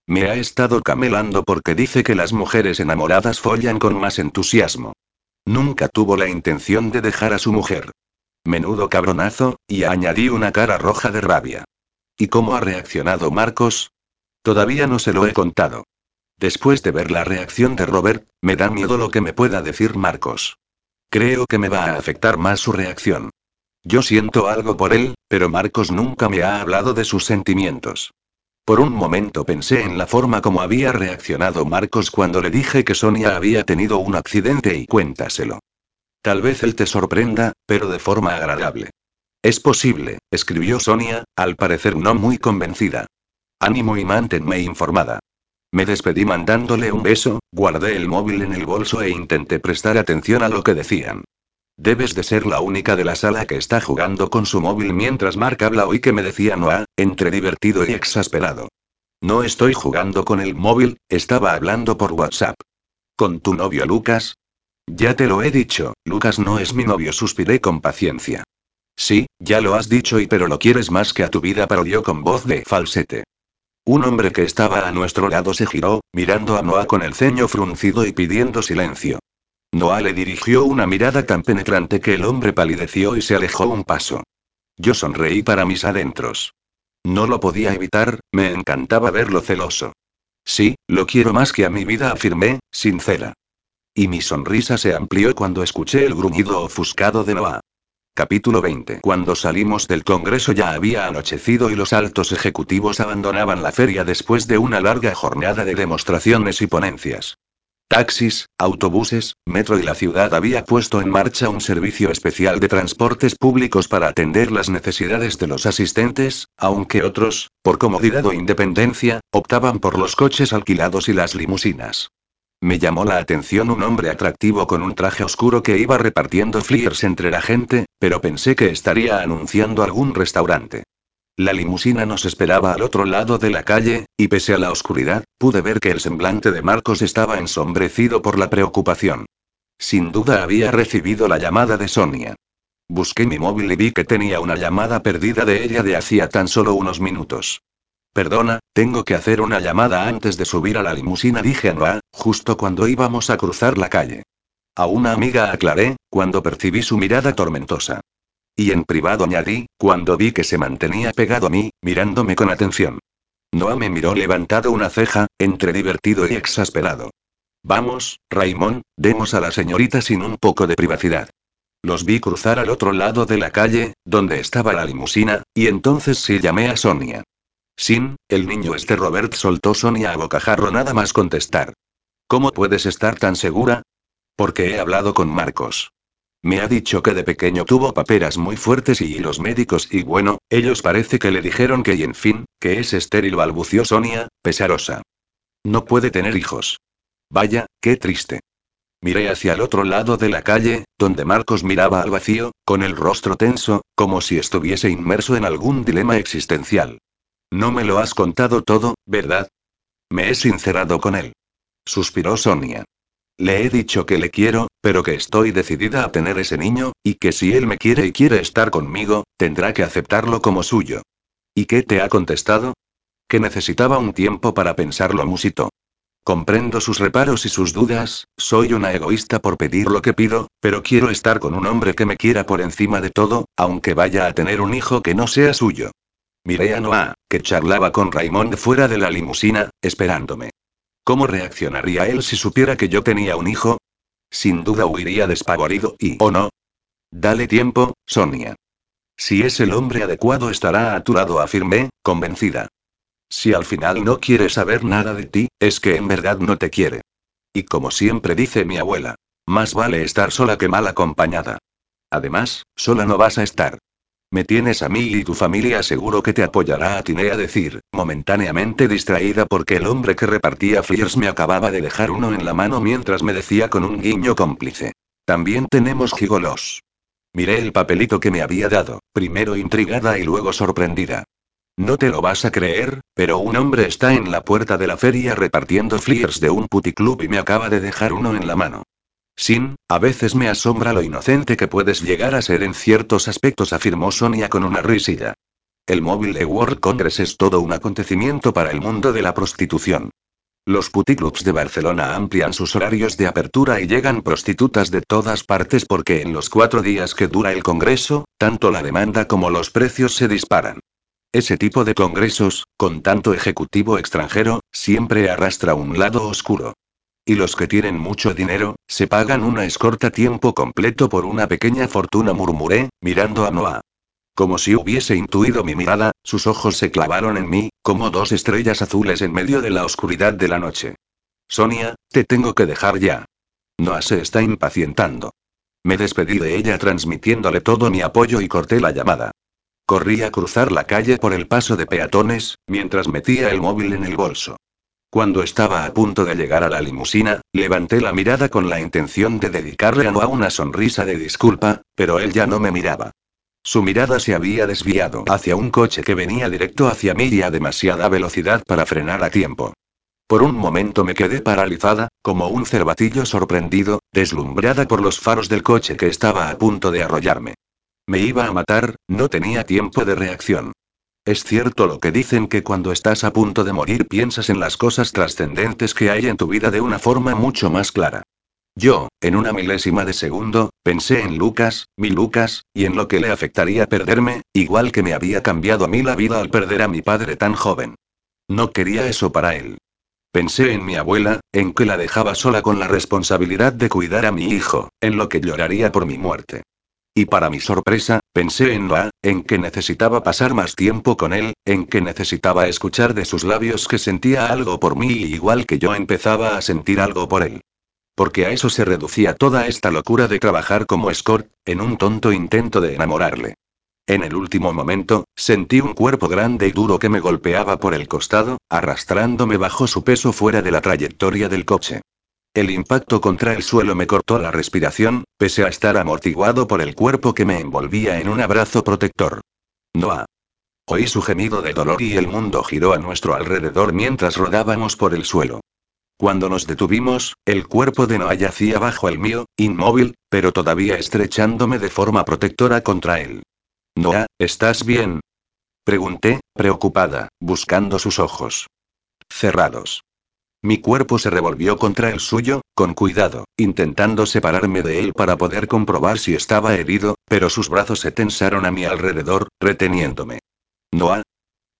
Me ha estado camelando porque dice que las mujeres enamoradas follan con más entusiasmo. Nunca tuvo la intención de dejar a su mujer. Menudo cabronazo, y añadí una cara roja de rabia. ¿Y cómo ha reaccionado Marcos? Todavía no se lo he contado. Después de ver la reacción de Robert, me da miedo lo que me pueda decir Marcos. Creo que me va a afectar más su reacción. Yo siento algo por él, pero Marcos nunca me ha hablado de sus sentimientos. Por un momento pensé en la forma como había reaccionado Marcos cuando le dije que Sonia había tenido un accidente y cuéntaselo. Tal vez él te sorprenda, pero de forma agradable. Es posible, escribió Sonia, al parecer no muy convencida. Ánimo y manténme informada. Me despedí mandándole un beso, guardé el móvil en el bolso e intenté prestar atención a lo que decían. Debes de ser la única de la sala que está jugando con su móvil mientras Mark habla hoy que me decía Noah, entre divertido y exasperado. No estoy jugando con el móvil, estaba hablando por WhatsApp. ¿Con tu novio Lucas? Ya te lo he dicho, Lucas no es mi novio, suspiré con paciencia. Sí, ya lo has dicho y pero lo quieres más que a tu vida, parodió con voz de falsete. Un hombre que estaba a nuestro lado se giró, mirando a Noah con el ceño fruncido y pidiendo silencio. Noah le dirigió una mirada tan penetrante que el hombre palideció y se alejó un paso. Yo sonreí para mis adentros. No lo podía evitar, me encantaba verlo celoso. Sí, lo quiero más que a mi vida, afirmé, sincera. Y mi sonrisa se amplió cuando escuché el gruñido ofuscado de Noah. Capítulo 20. Cuando salimos del Congreso ya había anochecido y los altos ejecutivos abandonaban la feria después de una larga jornada de demostraciones y ponencias. Taxis, autobuses, metro y la ciudad había puesto en marcha un servicio especial de transportes públicos para atender las necesidades de los asistentes, aunque otros, por comodidad o independencia, optaban por los coches alquilados y las limusinas. Me llamó la atención un hombre atractivo con un traje oscuro que iba repartiendo flyers entre la gente, pero pensé que estaría anunciando algún restaurante. La limusina nos esperaba al otro lado de la calle, y pese a la oscuridad, pude ver que el semblante de Marcos estaba ensombrecido por la preocupación. Sin duda había recibido la llamada de Sonia. Busqué mi móvil y vi que tenía una llamada perdida de ella de hacía tan solo unos minutos. Perdona, tengo que hacer una llamada antes de subir a la limusina, dije a Noah, justo cuando íbamos a cruzar la calle. A una amiga aclaré, cuando percibí su mirada tormentosa. Y en privado añadí, cuando vi que se mantenía pegado a mí, mirándome con atención. Noah me miró levantado una ceja, entre divertido y exasperado. Vamos, Raymond, demos a la señorita sin un poco de privacidad. Los vi cruzar al otro lado de la calle, donde estaba la limusina, y entonces sí llamé a Sonia. Sin, el niño este Robert soltó Sonia a bocajarro nada más contestar. ¿Cómo puedes estar tan segura? Porque he hablado con Marcos. Me ha dicho que de pequeño tuvo paperas muy fuertes y los médicos y bueno, ellos parece que le dijeron que y en fin, que es estéril balbució Sonia, pesarosa. No puede tener hijos. Vaya, qué triste. Miré hacia el otro lado de la calle, donde Marcos miraba al vacío, con el rostro tenso, como si estuviese inmerso en algún dilema existencial. No me lo has contado todo, ¿verdad? Me he sincerado con él. Suspiró Sonia. Le he dicho que le quiero, pero que estoy decidida a tener ese niño, y que si él me quiere y quiere estar conmigo, tendrá que aceptarlo como suyo. ¿Y qué te ha contestado? Que necesitaba un tiempo para pensarlo, musito. Comprendo sus reparos y sus dudas, soy una egoísta por pedir lo que pido, pero quiero estar con un hombre que me quiera por encima de todo, aunque vaya a tener un hijo que no sea suyo. Miré a Noah, que charlaba con Raymond fuera de la limusina, esperándome. ¿Cómo reaccionaría él si supiera que yo tenía un hijo? Sin duda huiría despavorido y ¿o no? Dale tiempo, Sonia. Si es el hombre adecuado estará a tu lado, afirmé, convencida. Si al final no quiere saber nada de ti, es que en verdad no te quiere. Y como siempre dice mi abuela, más vale estar sola que mal acompañada. Además, sola no vas a estar. Me tienes a mí y tu familia seguro que te apoyará, atiné a decir, momentáneamente distraída porque el hombre que repartía flyers me acababa de dejar uno en la mano mientras me decía con un guiño cómplice. También tenemos gigolos. Miré el papelito que me había dado, primero intrigada y luego sorprendida. No te lo vas a creer, pero un hombre está en la puerta de la feria repartiendo flyers de un puticlub y me acaba de dejar uno en la mano. Sin, a veces me asombra lo inocente que puedes llegar a ser en ciertos aspectos, afirmó Sonia con una risilla. El móvil de World Congress es todo un acontecimiento para el mundo de la prostitución. Los puticlubs de Barcelona amplian sus horarios de apertura y llegan prostitutas de todas partes porque en los cuatro días que dura el Congreso, tanto la demanda como los precios se disparan. Ese tipo de congresos, con tanto ejecutivo extranjero, siempre arrastra un lado oscuro. Y los que tienen mucho dinero, se pagan una escorta tiempo completo por una pequeña fortuna, murmuré, mirando a Noah. Como si hubiese intuido mi mirada, sus ojos se clavaron en mí, como dos estrellas azules en medio de la oscuridad de la noche. Sonia, te tengo que dejar ya. Noah se está impacientando. Me despedí de ella transmitiéndole todo mi apoyo y corté la llamada. Corrí a cruzar la calle por el paso de peatones, mientras metía el móvil en el bolso. Cuando estaba a punto de llegar a la limusina, levanté la mirada con la intención de dedicarle a Noah una sonrisa de disculpa, pero él ya no me miraba. Su mirada se había desviado hacia un coche que venía directo hacia mí y a demasiada velocidad para frenar a tiempo. Por un momento me quedé paralizada, como un cervatillo sorprendido, deslumbrada por los faros del coche que estaba a punto de arrollarme. Me iba a matar, no tenía tiempo de reacción. Es cierto lo que dicen que cuando estás a punto de morir piensas en las cosas trascendentes que hay en tu vida de una forma mucho más clara. Yo, en una milésima de segundo, pensé en Lucas, mi Lucas, y en lo que le afectaría perderme, igual que me había cambiado a mí la vida al perder a mi padre tan joven. No quería eso para él. Pensé en mi abuela, en que la dejaba sola con la responsabilidad de cuidar a mi hijo, en lo que lloraría por mi muerte. Y para mi sorpresa, pensé en Noah, en que necesitaba pasar más tiempo con él, en que necesitaba escuchar de sus labios que sentía algo por mí igual que yo empezaba a sentir algo por él. Porque a eso se reducía toda esta locura de trabajar como escort, en un tonto intento de enamorarle. En el último momento, sentí un cuerpo grande y duro que me golpeaba por el costado, arrastrándome bajo su peso fuera de la trayectoria del coche. El impacto contra el suelo me cortó la respiración, pese a estar amortiguado por el cuerpo que me envolvía en un abrazo protector. Noah. Oí su gemido de dolor y el mundo giró a nuestro alrededor mientras rodábamos por el suelo. Cuando nos detuvimos, el cuerpo de Noah yacía bajo el mío, inmóvil, pero todavía estrechándome de forma protectora contra él. Noah, ¿estás bien? Pregunté, preocupada, buscando sus ojos. Cerrados. Mi cuerpo se revolvió contra el suyo, con cuidado, intentando separarme de él para poder comprobar si estaba herido, pero sus brazos se tensaron a mi alrededor, reteniéndome. Noah.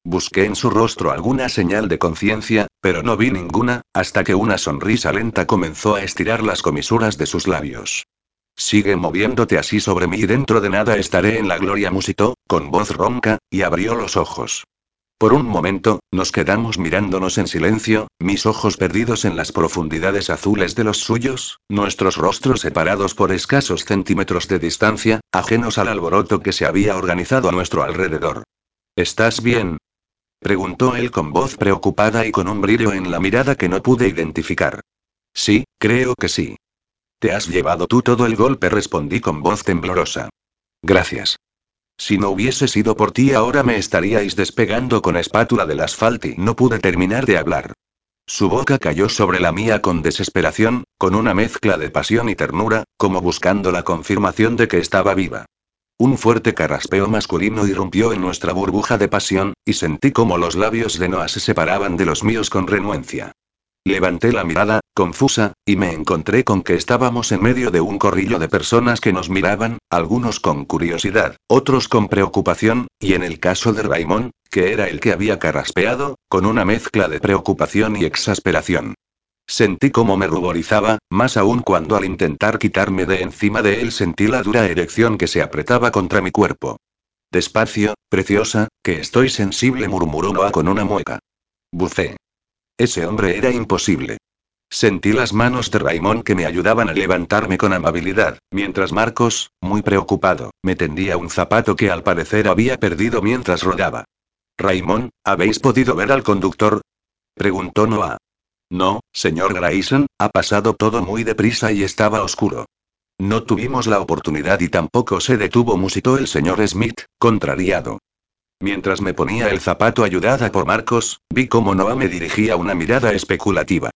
Busqué en su rostro alguna señal de conciencia, pero no vi ninguna, hasta que una sonrisa lenta comenzó a estirar las comisuras de sus labios. Sigue moviéndote así sobre mí y dentro de nada estaré en la gloria, musitó, con voz ronca, y abrió los ojos. Por un momento, nos quedamos mirándonos en silencio, mis ojos perdidos en las profundidades azules de los suyos, nuestros rostros separados por escasos centímetros de distancia, ajenos al alboroto que se había organizado a nuestro alrededor. ¿Estás bien? preguntó él con voz preocupada y con un brillo en la mirada que no pude identificar. Sí, creo que sí. ¿Te has llevado tú todo el golpe? respondí con voz temblorosa. Gracias. Si no hubiese sido por ti ahora me estaríais despegando con espátula del asfalto y no pude terminar de hablar. Su boca cayó sobre la mía con desesperación, con una mezcla de pasión y ternura, como buscando la confirmación de que estaba viva. Un fuerte carraspeo masculino irrumpió en nuestra burbuja de pasión, y sentí como los labios de Noah se separaban de los míos con renuencia. Levanté la mirada, confusa, y me encontré con que estábamos en medio de un corrillo de personas que nos miraban, algunos con curiosidad, otros con preocupación, y en el caso de Raymond, que era el que había carraspeado, con una mezcla de preocupación y exasperación. Sentí como me ruborizaba, más aún cuando al intentar quitarme de encima de él sentí la dura erección que se apretaba contra mi cuerpo. Despacio, preciosa, que estoy sensible, murmuró Noah con una mueca. Bucé. Ese hombre era imposible. Sentí las manos de Raimón que me ayudaban a levantarme con amabilidad, mientras Marcos, muy preocupado, me tendía un zapato que al parecer había perdido mientras rodaba. Raimón, ¿habéis podido ver al conductor? preguntó Noah. No, señor Grayson, ha pasado todo muy deprisa y estaba oscuro. No tuvimos la oportunidad y tampoco se detuvo, musitó el señor Smith, contrariado. Mientras me ponía el zapato ayudada por Marcos, vi cómo Noah me dirigía una mirada especulativa.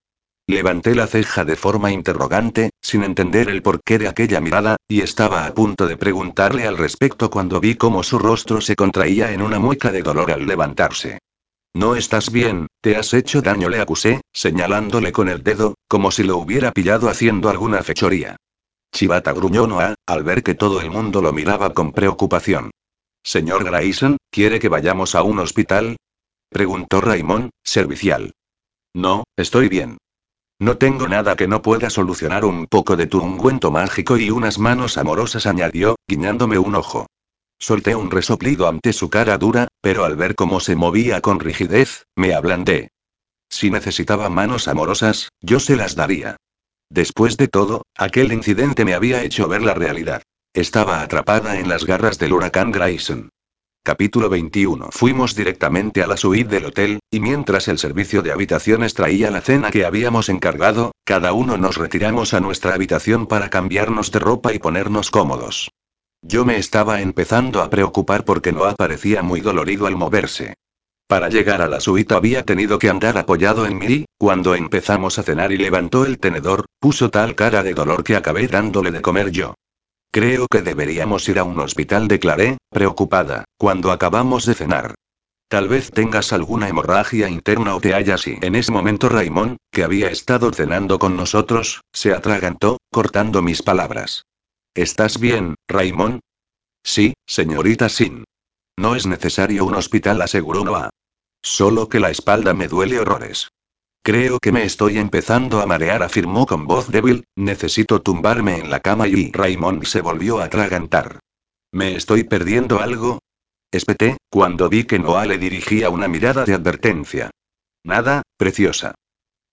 Levanté la ceja de forma interrogante, sin entender el porqué de aquella mirada, y estaba a punto de preguntarle al respecto cuando vi cómo su rostro se contraía en una mueca de dolor al levantarse. No estás bien, te has hecho daño, le acusé, señalándole con el dedo, como si lo hubiera pillado haciendo alguna fechoría. Chivata gruñó Noah, al ver que todo el mundo lo miraba con preocupación. Señor Grayson, ¿quiere que vayamos a un hospital? preguntó Raymond, servicial. No, estoy bien. No tengo nada que no pueda solucionar un poco de tu ungüento mágico y unas manos amorosas, añadió, guiñándome un ojo. Solté un resoplido ante su cara dura, pero al ver cómo se movía con rigidez, me ablandé. Si necesitaba manos amorosas, yo se las daría. Después de todo, aquel incidente me había hecho ver la realidad. Estaba atrapada en las garras del huracán Grayson. Capítulo 21. Fuimos directamente a la suite del hotel, y mientras el servicio de habitaciones traía la cena que habíamos encargado, cada uno nos retiramos a nuestra habitación para cambiarnos de ropa y ponernos cómodos. Yo me estaba empezando a preocupar porque no aparecía muy dolorido al moverse. Para llegar a la suite había tenido que andar apoyado en mí, cuando empezamos a cenar y levantó el tenedor, puso tal cara de dolor que acabé dándole de comer yo. Creo que deberíamos ir a un hospital, declaré, preocupada, cuando acabamos de cenar. Tal vez tengas alguna hemorragia interna o te hayas y en ese momento Raimón, que había estado cenando con nosotros, se atragantó, cortando mis palabras. ¿Estás bien, Raimón? Sí, señorita Sin. No es necesario un hospital, aseguró Noah. Solo que la espalda me duele horrores. Creo que me estoy empezando a marear, afirmó con voz débil, necesito tumbarme en la cama y Raymond se volvió a atragantar. ¿Me estoy perdiendo algo? Espeté, cuando vi que Noah le dirigía una mirada de advertencia. Nada, preciosa.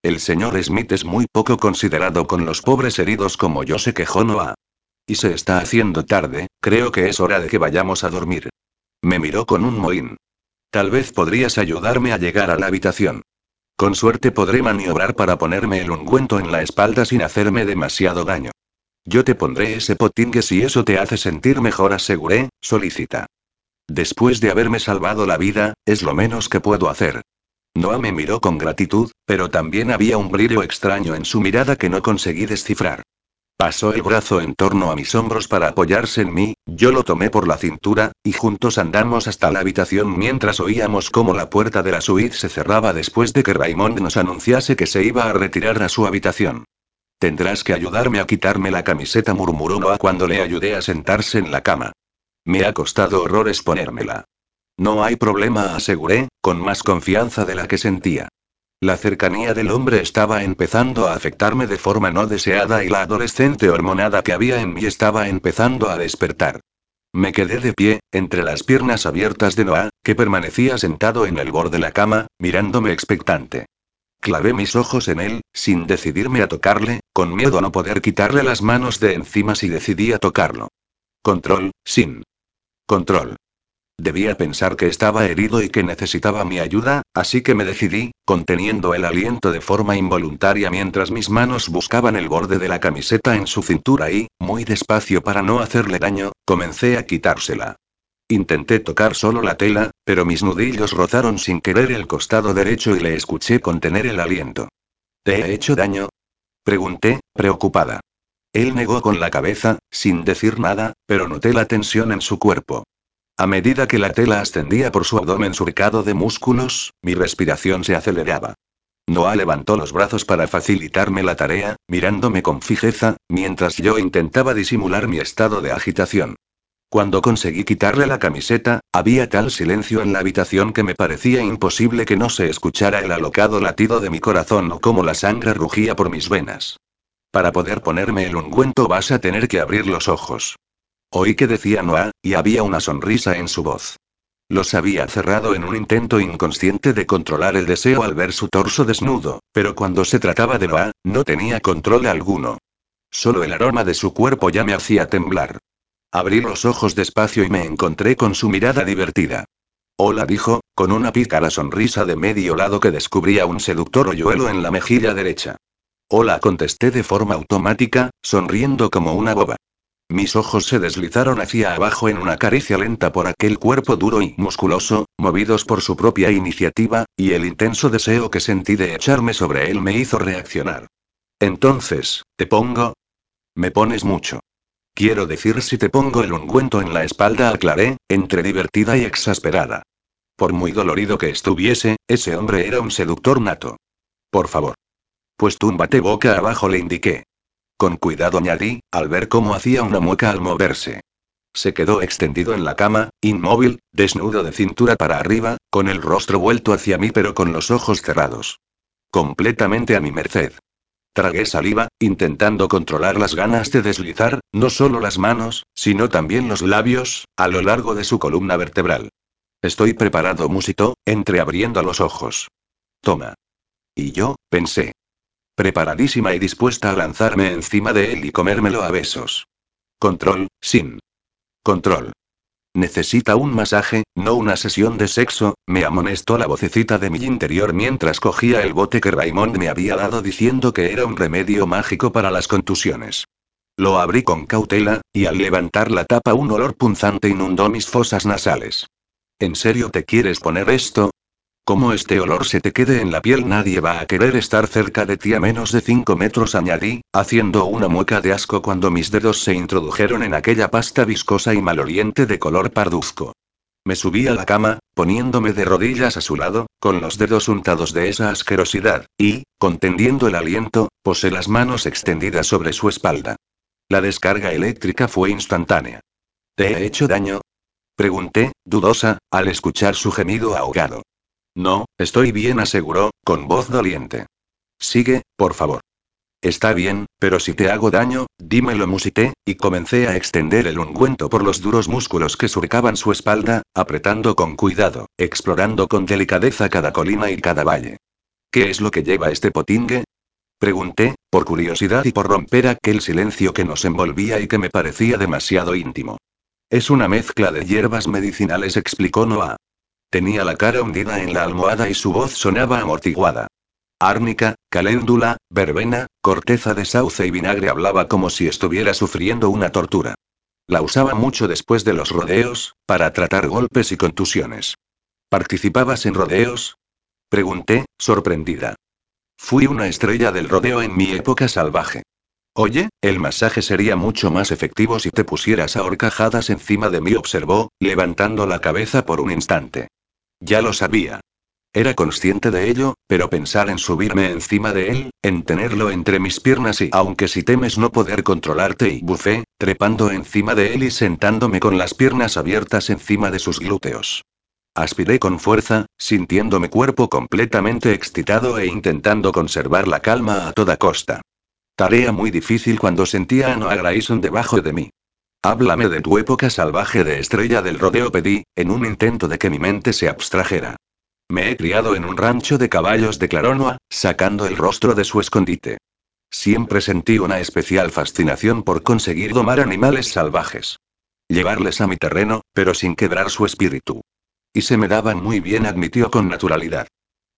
El señor Smith es muy poco considerado con los pobres heridos como yo se quejó Noah. Y se está haciendo tarde, creo que es hora de que vayamos a dormir. Me miró con un mohín. Tal vez podrías ayudarme a llegar a la habitación. Con suerte podré maniobrar para ponerme el ungüento en la espalda sin hacerme demasiado daño. Yo te pondré ese potingue si eso te hace sentir mejor, aseguré, solicita. Después de haberme salvado la vida, es lo menos que puedo hacer. Noah me miró con gratitud, pero también había un brillo extraño en su mirada que no conseguí descifrar. Pasó el brazo en torno a mis hombros para apoyarse en mí, yo lo tomé por la cintura, y juntos andamos hasta la habitación mientras oíamos cómo la puerta de la suite se cerraba después de que Raymond nos anunciase que se iba a retirar a su habitación. Tendrás que ayudarme a quitarme la camiseta, murmuró Noah cuando le ayudé a sentarse en la cama. Me ha costado horrores ponérmela. No hay problema, aseguré, con más confianza de la que sentía. La cercanía del hombre estaba empezando a afectarme de forma no deseada y la adolescente hormonada que había en mí estaba empezando a despertar. Me quedé de pie, entre las piernas abiertas de Noah, que permanecía sentado en el borde de la cama, mirándome expectante. Clavé mis ojos en él, sin decidirme a tocarle, con miedo a no poder quitarle las manos de encima si decidía tocarlo. Control, sin. Control. Debía pensar que estaba herido y que necesitaba mi ayuda, así que me decidí, conteniendo el aliento de forma involuntaria mientras mis manos buscaban el borde de la camiseta en su cintura y, muy despacio para no hacerle daño, comencé a quitársela. Intenté tocar solo la tela, pero mis nudillos rozaron sin querer el costado derecho y le escuché contener el aliento. ¿Te he hecho daño? Pregunté, preocupada. Él negó con la cabeza, sin decir nada, pero noté la tensión en su cuerpo. A medida que la tela ascendía por su abdomen surcado de músculos, mi respiración se aceleraba. Noah levantó los brazos para facilitarme la tarea, mirándome con fijeza, mientras yo intentaba disimular mi estado de agitación. Cuando conseguí quitarle la camiseta, había tal silencio en la habitación que me parecía imposible que no se escuchara el alocado latido de mi corazón o cómo la sangre rugía por mis venas. Para poder ponerme el ungüento vas a tener que abrir los ojos. Oí que decía Noah, y había una sonrisa en su voz. Los había cerrado en un intento inconsciente de controlar el deseo al ver su torso desnudo, pero cuando se trataba de Noah, no tenía control alguno. Solo el aroma de su cuerpo ya me hacía temblar. Abrí los ojos despacio y me encontré con su mirada divertida. Hola dijo, con una pícara sonrisa de medio lado que descubría un seductor hoyuelo en la mejilla derecha. Hola contesté de forma automática, sonriendo como una boba. Mis ojos se deslizaron hacia abajo en una caricia lenta por aquel cuerpo duro y musculoso, movidos por su propia iniciativa, y el intenso deseo que sentí de echarme sobre él me hizo reaccionar. Entonces, ¿te pongo? Me pones mucho. Quiero decir si te pongo el ungüento en la espalda, aclaré, entre divertida y exasperada. Por muy dolorido que estuviese, ese hombre era un seductor nato. Por favor. Pues túmbate boca abajo, le indiqué. Con cuidado añadí, al ver cómo hacía una mueca al moverse. Se quedó extendido en la cama, inmóvil, desnudo de cintura para arriba, con el rostro vuelto hacia mí pero con los ojos cerrados. Completamente a mi merced. Tragué saliva, intentando controlar las ganas de deslizar, no solo las manos, sino también los labios, a lo largo de su columna vertebral. Estoy preparado, musitó, entreabriendo los ojos. Toma. Y yo, pensé preparadísima y dispuesta a lanzarme encima de él y comérmelo a besos. Control, sin. Control. Necesita un masaje, no una sesión de sexo, me amonestó la vocecita de mi interior mientras cogía el bote que Raymond me había dado diciendo que era un remedio mágico para las contusiones. Lo abrí con cautela, y al levantar la tapa un olor punzante inundó mis fosas nasales. ¿En serio te quieres poner esto? Como este olor se te quede en la piel nadie va a querer estar cerca de ti a menos de 5 metros añadí, haciendo una mueca de asco cuando mis dedos se introdujeron en aquella pasta viscosa y maloliente de color parduzco. Me subí a la cama, poniéndome de rodillas a su lado, con los dedos untados de esa asquerosidad, y, contendiendo el aliento, posé las manos extendidas sobre su espalda. La descarga eléctrica fue instantánea. ¿Te he hecho daño? Pregunté, dudosa, al escuchar su gemido ahogado. No, estoy bien, aseguró, con voz doliente. Sigue, por favor. Está bien, pero si te hago daño, dímelo, musité, y comencé a extender el ungüento por los duros músculos que surcaban su espalda, apretando con cuidado, explorando con delicadeza cada colina y cada valle. ¿Qué es lo que lleva este potingue? Pregunté, por curiosidad y por romper aquel silencio que nos envolvía y que me parecía demasiado íntimo. Es una mezcla de hierbas medicinales, explicó Noah. Tenía la cara hundida en la almohada y su voz sonaba amortiguada. Árnica, caléndula, verbena, corteza de sauce y vinagre hablaba como si estuviera sufriendo una tortura. La usaba mucho después de los rodeos, para tratar golpes y contusiones. ¿Participabas en rodeos? Pregunté, sorprendida. Fui una estrella del rodeo en mi época salvaje. Oye, el masaje sería mucho más efectivo si te pusieras a horcajadas encima de mí, observó, levantando la cabeza por un instante. Ya lo sabía. Era consciente de ello, pero pensar en subirme encima de él, en tenerlo entre mis piernas y aunque si temes no poder controlarte y bufé, trepando encima de él y sentándome con las piernas abiertas encima de sus glúteos. Aspiré con fuerza, sintiendo mi cuerpo completamente excitado e intentando conservar la calma a toda costa. Tarea muy difícil cuando sentía a Noah Grayson debajo de mí. Háblame de tu época salvaje de estrella del rodeo, pedí, en un intento de que mi mente se abstrajera. Me he criado en un rancho de caballos, declaró Noah, sacando el rostro de su escondite. Siempre sentí una especial fascinación por conseguir domar animales salvajes. Llevarles a mi terreno, pero sin quebrar su espíritu. Y se me daban muy bien, admitió con naturalidad.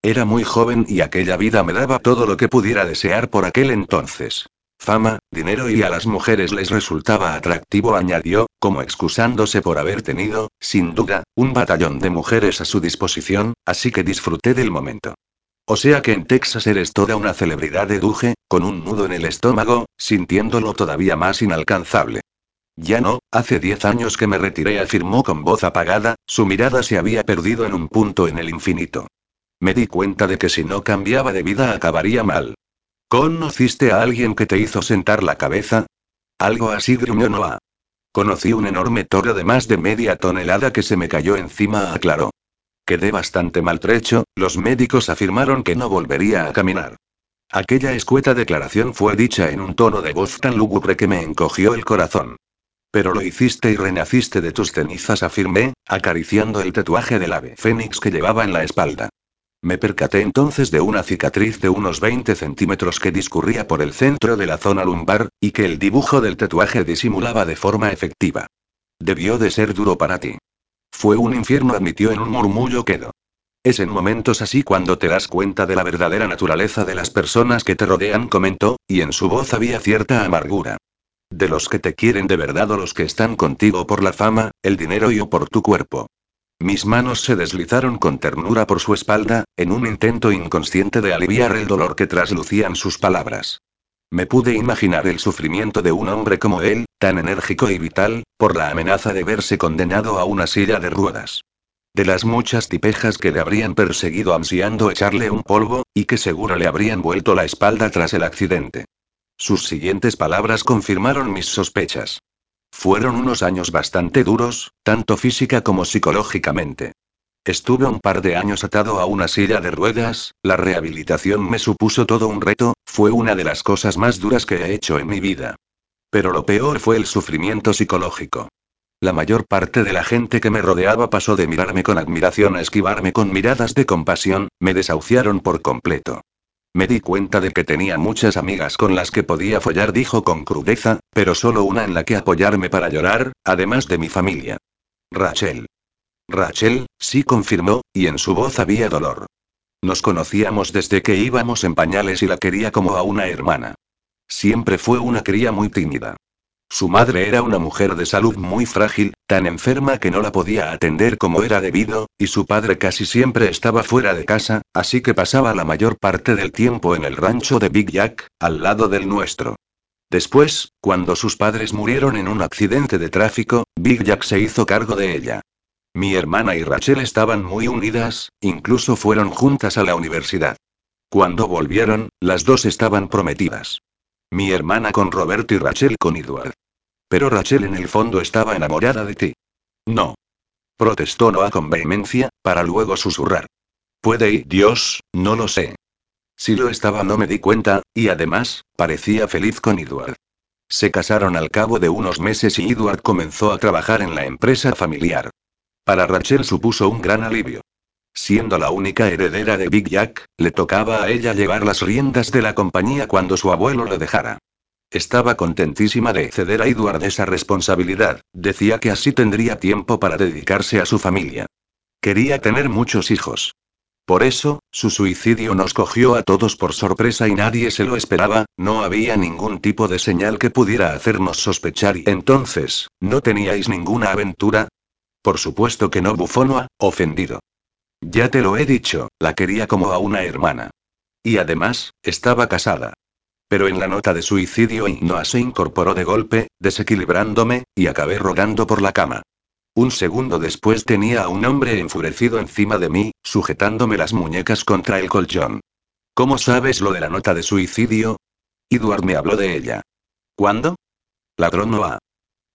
Era muy joven y aquella vida me daba todo lo que pudiera desear por aquel entonces fama, dinero y a las mujeres les resultaba atractivo, añadió, como excusándose por haber tenido, sin duda, un batallón de mujeres a su disposición, así que disfruté del momento. O sea que en Texas eres toda una celebridad, deduje, con un nudo en el estómago, sintiéndolo todavía más inalcanzable. Ya no, hace diez años que me retiré, afirmó con voz apagada, su mirada se había perdido en un punto en el infinito. Me di cuenta de que si no cambiaba de vida acabaría mal. ¿Conociste a alguien que te hizo sentar la cabeza? Algo así gruñó Noah. Conocí un enorme toro de más de media tonelada que se me cayó encima, aclaró. Quedé bastante maltrecho, los médicos afirmaron que no volvería a caminar. Aquella escueta declaración fue dicha en un tono de voz tan lúgubre que me encogió el corazón. Pero lo hiciste y renaciste de tus cenizas, afirmé, acariciando el tatuaje del ave fénix que llevaba en la espalda. Me percaté entonces de una cicatriz de unos 20 centímetros que discurría por el centro de la zona lumbar, y que el dibujo del tatuaje disimulaba de forma efectiva. Debió de ser duro para ti. Fue un infierno, admitió en un murmullo quedo. Es en momentos así cuando te das cuenta de la verdadera naturaleza de las personas que te rodean, comentó, y en su voz había cierta amargura. De los que te quieren de verdad o los que están contigo por la fama, el dinero y o por tu cuerpo. Mis manos se deslizaron con ternura por su espalda, en un intento inconsciente de aliviar el dolor que traslucían sus palabras. Me pude imaginar el sufrimiento de un hombre como él, tan enérgico y vital, por la amenaza de verse condenado a una silla de ruedas. De las muchas tipejas que le habrían perseguido ansiando echarle un polvo, y que seguro le habrían vuelto la espalda tras el accidente. Sus siguientes palabras confirmaron mis sospechas. Fueron unos años bastante duros, tanto física como psicológicamente. Estuve un par de años atado a una silla de ruedas, la rehabilitación me supuso todo un reto, fue una de las cosas más duras que he hecho en mi vida. Pero lo peor fue el sufrimiento psicológico. La mayor parte de la gente que me rodeaba pasó de mirarme con admiración a esquivarme con miradas de compasión, me desahuciaron por completo. Me di cuenta de que tenía muchas amigas con las que podía follar, dijo con crudeza, pero solo una en la que apoyarme para llorar, además de mi familia. Rachel. Rachel, sí confirmó, y en su voz había dolor. Nos conocíamos desde que íbamos en pañales y la quería como a una hermana. Siempre fue una cría muy tímida. Su madre era una mujer de salud muy frágil, tan enferma que no la podía atender como era debido, y su padre casi siempre estaba fuera de casa, así que pasaba la mayor parte del tiempo en el rancho de Big Jack, al lado del nuestro. Después, cuando sus padres murieron en un accidente de tráfico, Big Jack se hizo cargo de ella. Mi hermana y Rachel estaban muy unidas, incluso fueron juntas a la universidad. Cuando volvieron, las dos estaban prometidas. Mi hermana con Robert y Rachel con Edward. Pero Rachel en el fondo estaba enamorada de ti. No. Protestó Noah con vehemencia, para luego susurrar. Puede y Dios, no lo sé. Si lo estaba no me di cuenta, y además, parecía feliz con Edward. Se casaron al cabo de unos meses y Edward comenzó a trabajar en la empresa familiar. Para Rachel supuso un gran alivio. Siendo la única heredera de Big Jack, le tocaba a ella llevar las riendas de la compañía cuando su abuelo le dejara. Estaba contentísima de ceder a Edward esa responsabilidad, decía que así tendría tiempo para dedicarse a su familia. Quería tener muchos hijos. Por eso, su suicidio nos cogió a todos por sorpresa y nadie se lo esperaba, no había ningún tipo de señal que pudiera hacernos sospechar y entonces, ¿no teníais ninguna aventura? Por supuesto que no, bufó Noah, ofendido. Ya te lo he dicho, la quería como a una hermana. Y además, estaba casada. Pero en la nota de suicidio Noah se incorporó de golpe, desequilibrándome, y acabé rodando por la cama. Un segundo después tenía a un hombre enfurecido encima de mí, sujetándome las muñecas contra el colchón. ¿Cómo sabes lo de la nota de suicidio? Edward me habló de ella. ¿Cuándo? Ladrón Noah.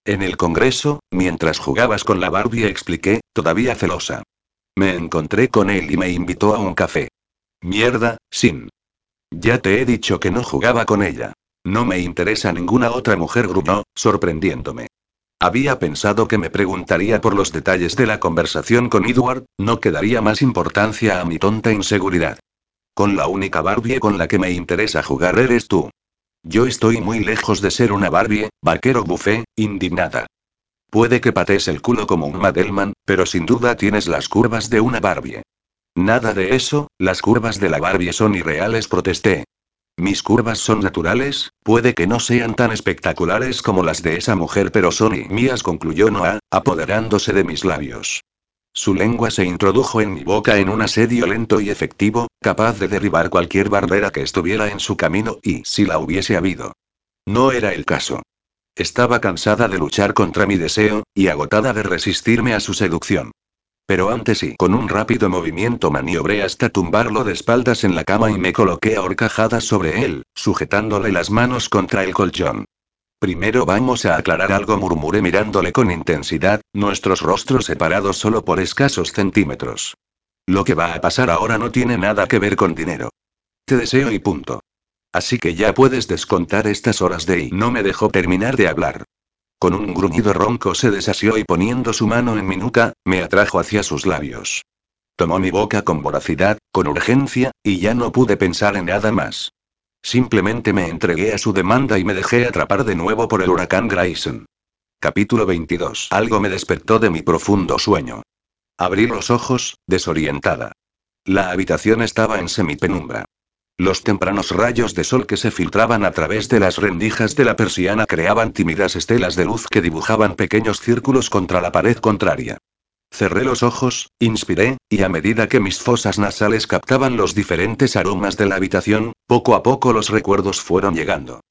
En el Congreso, mientras jugabas con la Barbie, expliqué, todavía celosa. Me encontré con él y me invitó a un café. Mierda, sin. Ya te he dicho que no jugaba con ella. No me interesa ninguna otra mujer, gruñó, sorprendiéndome. Había pensado que me preguntaría por los detalles de la conversación con Edward, no quedaría más importancia a mi tonta inseguridad. Con la única Barbie con la que me interesa jugar eres tú. Yo estoy muy lejos de ser una Barbie, vaquero bufé, indignada. Puede que patees el culo como un Madelman, pero sin duda tienes las curvas de una Barbie. Nada de eso, las curvas de la Barbie son irreales, protesté. Mis curvas son naturales, puede que no sean tan espectaculares como las de esa mujer, pero son y mías, concluyó Noah, apoderándose de mis labios. Su lengua se introdujo en mi boca en un asedio lento y efectivo, capaz de derribar cualquier barrera que estuviera en su camino y si la hubiese habido. No era el caso. Estaba cansada de luchar contra mi deseo, y agotada de resistirme a su seducción. Pero antes y con un rápido movimiento maniobré hasta tumbarlo de espaldas en la cama y me coloqué a horcajadas sobre él, sujetándole las manos contra el colchón. Primero vamos a aclarar algo, murmuré mirándole con intensidad, nuestros rostros separados solo por escasos centímetros. Lo que va a pasar ahora no tiene nada que ver con dinero. Te deseo y punto. Así que ya puedes descontar estas horas de y no me dejó terminar de hablar. Con un gruñido ronco se desasió y poniendo su mano en mi nuca, me atrajo hacia sus labios. Tomó mi boca con voracidad, con urgencia, y ya no pude pensar en nada más. Simplemente me entregué a su demanda y me dejé atrapar de nuevo por el huracán Grayson. Capítulo 22. Algo me despertó de mi profundo sueño. Abrí los ojos, desorientada. La habitación estaba en semipenumbra. Los tempranos rayos de sol que se filtraban a través de las rendijas de la persiana creaban tímidas estelas de luz que dibujaban pequeños círculos contra la pared contraria. Cerré los ojos, inspiré, y a medida que mis fosas nasales captaban los diferentes aromas de la habitación, poco a poco los recuerdos fueron llegando.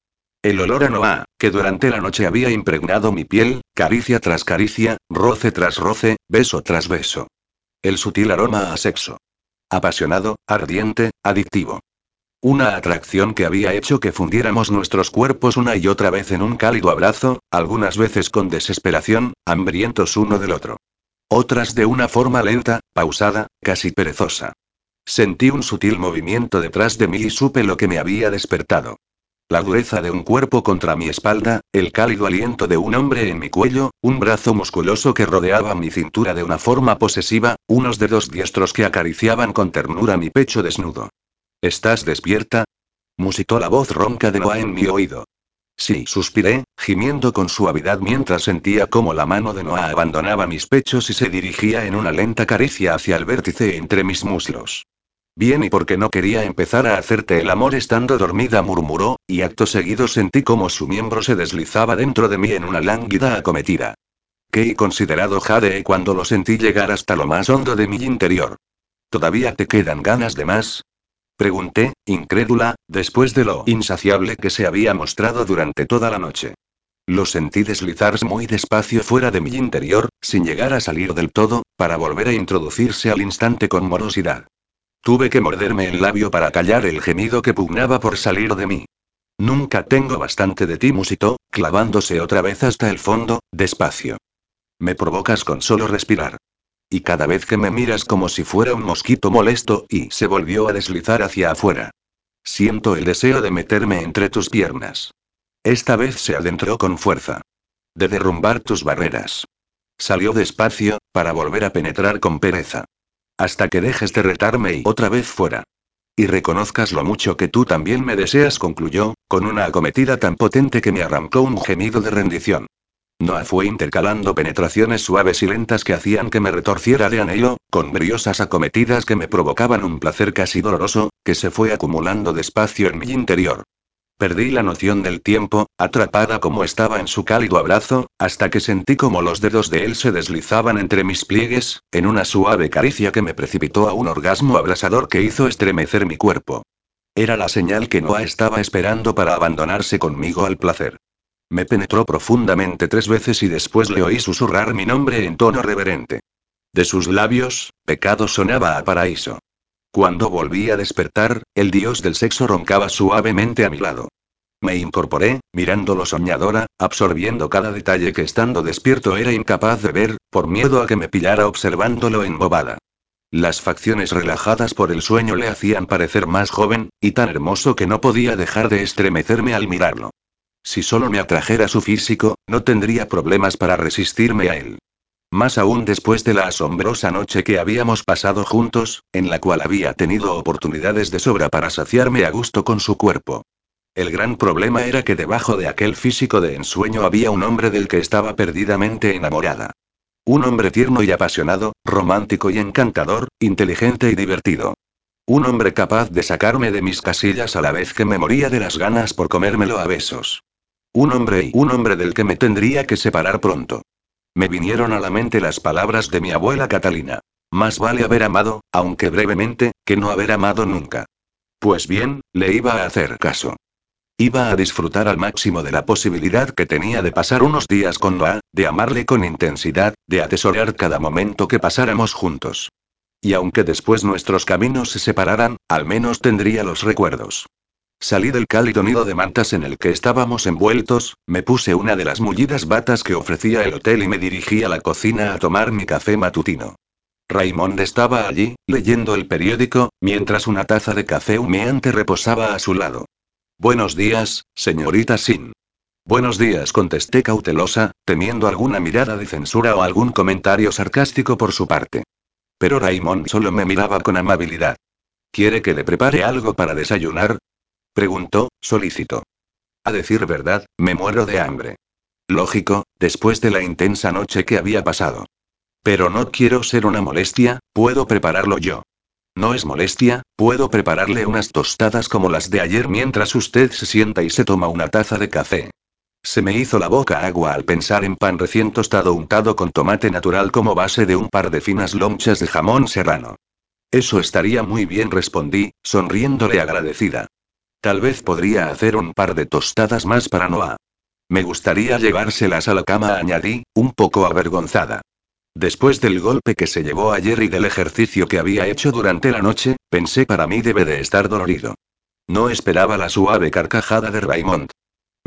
El olor a Noah, que durante la noche había impregnado mi piel, caricia tras caricia, roce tras roce, beso tras beso. El sutil aroma a sexo. Apasionado, ardiente, adictivo. Una atracción que había hecho que fundiéramos nuestros cuerpos una y otra vez en un cálido abrazo, algunas veces con desesperación, hambrientos uno del otro. Otras de una forma lenta, pausada, casi perezosa. Sentí un sutil movimiento detrás de mí y supe lo que me había despertado. La dureza de un cuerpo contra mi espalda, el cálido aliento de un hombre en mi cuello, un brazo musculoso que rodeaba mi cintura de una forma posesiva, unos dedos diestros que acariciaban con ternura mi pecho desnudo. ¿Estás despierta? musitó la voz ronca de Noah en mi oído. Sí, suspiré, gimiendo con suavidad mientras sentía cómo la mano de Noah abandonaba mis pechos y se dirigía en una lenta caricia hacia el vértice entre mis muslos. Bien y porque no quería empezar a hacerte el amor estando dormida, murmuró, y acto seguido sentí como su miembro se deslizaba dentro de mí en una lánguida acometida. Qué considerado Jade cuando lo sentí llegar hasta lo más hondo de mi interior. ¿Todavía te quedan ganas de más? Pregunté, incrédula, después de lo insaciable que se había mostrado durante toda la noche. Lo sentí deslizarse muy despacio fuera de mi interior, sin llegar a salir del todo, para volver a introducirse al instante con morosidad. Tuve que morderme el labio para callar el gemido que pugnaba por salir de mí. Nunca tengo bastante de ti, musitó, clavándose otra vez hasta el fondo, despacio. Me provocas con solo respirar. Y cada vez que me miras como si fuera un mosquito molesto, y se volvió a deslizar hacia afuera. Siento el deseo de meterme entre tus piernas. Esta vez se adentró con fuerza. De derrumbar tus barreras. Salió despacio, para volver a penetrar con pereza. Hasta que dejes de retarme y otra vez fuera. Y reconozcas lo mucho que tú también me deseas, concluyó, con una acometida tan potente que me arrancó un gemido de rendición. Noah fue intercalando penetraciones suaves y lentas que hacían que me retorciera de anhelo, con briosas acometidas que me provocaban un placer casi doloroso, que se fue acumulando despacio en mi interior. Perdí la noción del tiempo, atrapada como estaba en su cálido abrazo, hasta que sentí como los dedos de él se deslizaban entre mis pliegues, en una suave caricia que me precipitó a un orgasmo abrasador que hizo estremecer mi cuerpo. Era la señal que Noah estaba esperando para abandonarse conmigo al placer. Me penetró profundamente tres veces y después le oí susurrar mi nombre en tono reverente. De sus labios, pecado sonaba a paraíso. Cuando volví a despertar, el dios del sexo roncaba suavemente a mi lado. Me incorporé, mirándolo soñadora, absorbiendo cada detalle que estando despierto era incapaz de ver, por miedo a que me pillara observándolo embobada. Las facciones relajadas por el sueño le hacían parecer más joven, y tan hermoso que no podía dejar de estremecerme al mirarlo. Si solo me atrajera su físico, no tendría problemas para resistirme a él. Más aún después de la asombrosa noche que habíamos pasado juntos, en la cual había tenido oportunidades de sobra para saciarme a gusto con su cuerpo. El gran problema era que debajo de aquel físico de ensueño había un hombre del que estaba perdidamente enamorada. Un hombre tierno y apasionado, romántico y encantador, inteligente y divertido. Un hombre capaz de sacarme de mis casillas a la vez que me moría de las ganas por comérmelo a besos. Un hombre y un hombre del que me tendría que separar pronto. Me vinieron a la mente las palabras de mi abuela Catalina. Más vale haber amado, aunque brevemente, que no haber amado nunca. Pues bien, le iba a hacer caso. Iba a disfrutar al máximo de la posibilidad que tenía de pasar unos días con Noah, de amarle con intensidad, de atesorar cada momento que pasáramos juntos. Y aunque después nuestros caminos se separaran, al menos tendría los recuerdos. Salí del cálido nido de mantas en el que estábamos envueltos, me puse una de las mullidas batas que ofrecía el hotel y me dirigí a la cocina a tomar mi café matutino. Raymond estaba allí, leyendo el periódico, mientras una taza de café humeante reposaba a su lado. Buenos días, señorita Sin. Buenos días, contesté cautelosa, temiendo alguna mirada de censura o algún comentario sarcástico por su parte. Pero Raymond solo me miraba con amabilidad. ¿Quiere que le prepare algo para desayunar? Preguntó, solícito. A decir verdad, me muero de hambre. Lógico, después de la intensa noche que había pasado. Pero no quiero ser una molestia, puedo prepararlo yo. No es molestia, puedo prepararle unas tostadas como las de ayer mientras usted se sienta y se toma una taza de café. Se me hizo la boca agua al pensar en pan recién tostado untado con tomate natural como base de un par de finas lonchas de jamón serrano. Eso estaría muy bien, respondí, sonriéndole agradecida. Tal vez podría hacer un par de tostadas más para Noah. Me gustaría llevárselas a la cama, añadí, un poco avergonzada. Después del golpe que se llevó ayer y del ejercicio que había hecho durante la noche, pensé para mí debe de estar dolorido. No esperaba la suave carcajada de Raymond.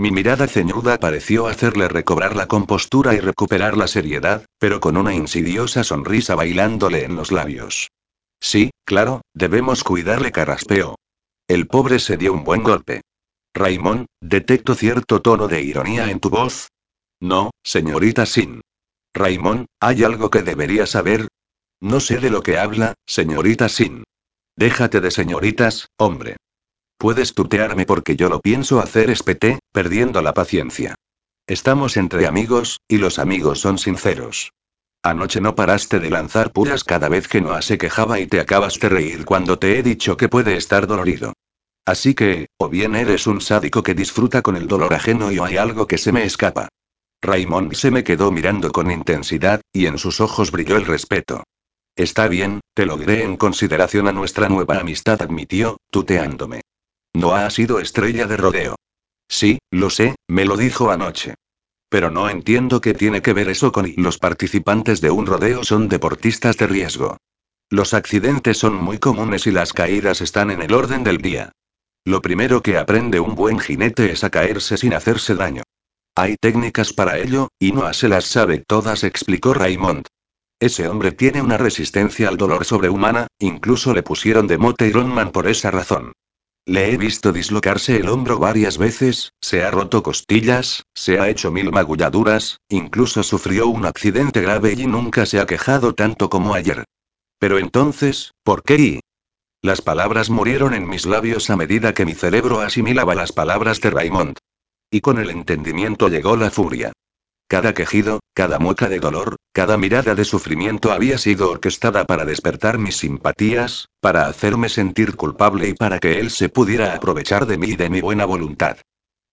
Mi mirada ceñuda pareció hacerle recobrar la compostura y recuperar la seriedad, pero con una insidiosa sonrisa bailándole en los labios. Sí, claro, debemos cuidarle, carraspeó. El pobre se dio un buen golpe. Raymond, detecto cierto tono de ironía en tu voz. No, señorita Sin. Raymond, ¿hay algo que debería saber? No sé de lo que habla, señorita Sin. Déjate de señoritas, hombre. Puedes tutearme porque yo lo pienso hacer, espeté, perdiendo la paciencia. Estamos entre amigos, y los amigos son sinceros. Anoche no paraste de lanzar puras cada vez que Noah se quejaba y te acabas de reír cuando te he dicho que puede estar dolorido. Así que, o bien eres un sádico que disfruta con el dolor ajeno y o hay algo que se me escapa. Raymond se me quedó mirando con intensidad, y en sus ojos brilló el respeto. Está bien, te lo diré en consideración a nuestra nueva amistad, admitió, tuteándome. Noah ha sido estrella de rodeo. Sí, lo sé, me lo dijo anoche. Pero no entiendo qué tiene que ver eso con los participantes de un rodeo son deportistas de riesgo. Los accidentes son muy comunes y las caídas están en el orden del día. Lo primero que aprende un buen jinete es a caerse sin hacerse daño. Hay técnicas para ello, y no se las sabe todas, explicó Raymond. Ese hombre tiene una resistencia al dolor sobrehumana, incluso le pusieron de mote Ironman por esa razón. Le he visto dislocarse el hombro varias veces, se ha roto costillas, se ha hecho mil magulladuras, incluso sufrió un accidente grave y nunca se ha quejado tanto como ayer. Pero entonces, ¿por qué? Las palabras murieron en mis labios a medida que mi cerebro asimilaba las palabras de Raymond. Y con el entendimiento llegó la furia. Cada quejido, cada mueca de dolor, cada mirada de sufrimiento había sido orquestada para despertar mis simpatías, para hacerme sentir culpable y para que él se pudiera aprovechar de mí y de mi buena voluntad.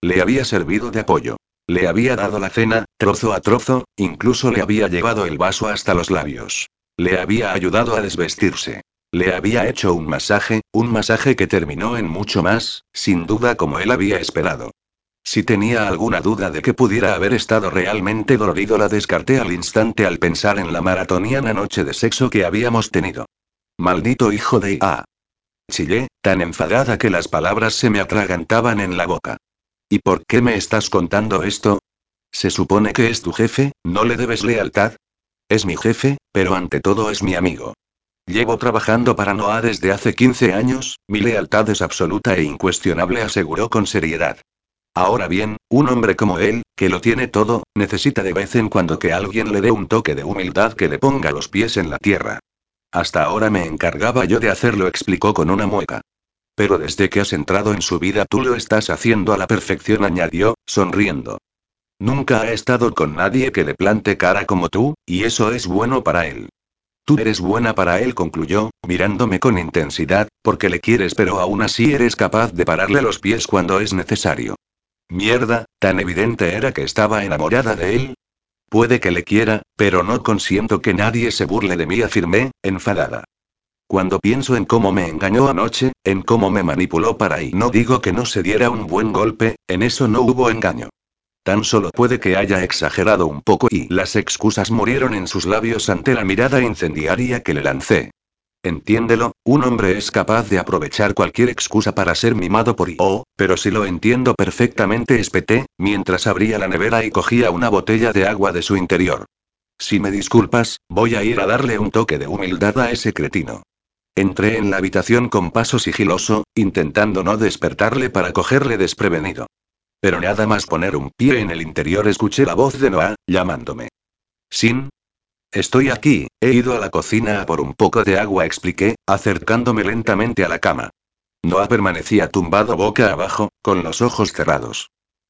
Le había servido de apoyo. Le había dado la cena, trozo a trozo, incluso le había llevado el vaso hasta los labios. Le había ayudado a desvestirse. Le había hecho un masaje, un masaje que terminó en mucho más, sin duda como él había esperado. Si tenía alguna duda de que pudiera haber estado realmente dolorido la descarté al instante al pensar en la maratoniana noche de sexo que habíamos tenido. Maldito hijo de A. Chillé, tan enfadada que las palabras se me atragantaban en la boca. ¿Y por qué me estás contando esto? Se supone que es tu jefe, ¿no le debes lealtad? Es mi jefe, pero ante todo es mi amigo. Llevo trabajando para Noah desde hace 15 años, mi lealtad es absoluta e incuestionable, aseguró con seriedad. Ahora bien, un hombre como él, que lo tiene todo, necesita de vez en cuando que alguien le dé un toque de humildad que le ponga los pies en la tierra. Hasta ahora me encargaba yo de hacerlo, explicó con una mueca. Pero desde que has entrado en su vida tú lo estás haciendo a la perfección, añadió, sonriendo. Nunca ha estado con nadie que le plante cara como tú, y eso es bueno para él. Tú eres buena para él, concluyó, mirándome con intensidad, porque le quieres pero aún así eres capaz de pararle los pies cuando es necesario. Mierda, tan evidente era que estaba enamorada de él. Puede que le quiera, pero no consiento que nadie se burle de mí, afirmé, enfadada. Cuando pienso en cómo me engañó anoche, en cómo me manipuló para y no digo que no se diera un buen golpe, en eso no hubo engaño. Tan solo puede que haya exagerado un poco y las excusas murieron en sus labios ante la mirada incendiaria que le lancé. Entiéndelo, un hombre es capaz de aprovechar cualquier excusa para ser mimado por I. Oh, pero si lo entiendo perfectamente, espeté, mientras abría la nevera y cogía una botella de agua de su interior. Si me disculpas, voy a ir a darle un toque de humildad a ese cretino. Entré en la habitación con paso sigiloso, intentando no despertarle para cogerle desprevenido. Pero nada más poner un pie en el interior escuché la voz de Noah, llamándome. Sin. Estoy aquí, he ido a la cocina a por un poco de agua, expliqué, acercándome lentamente a la cama. Noah permanecía tumbado boca abajo, con los ojos cerrados.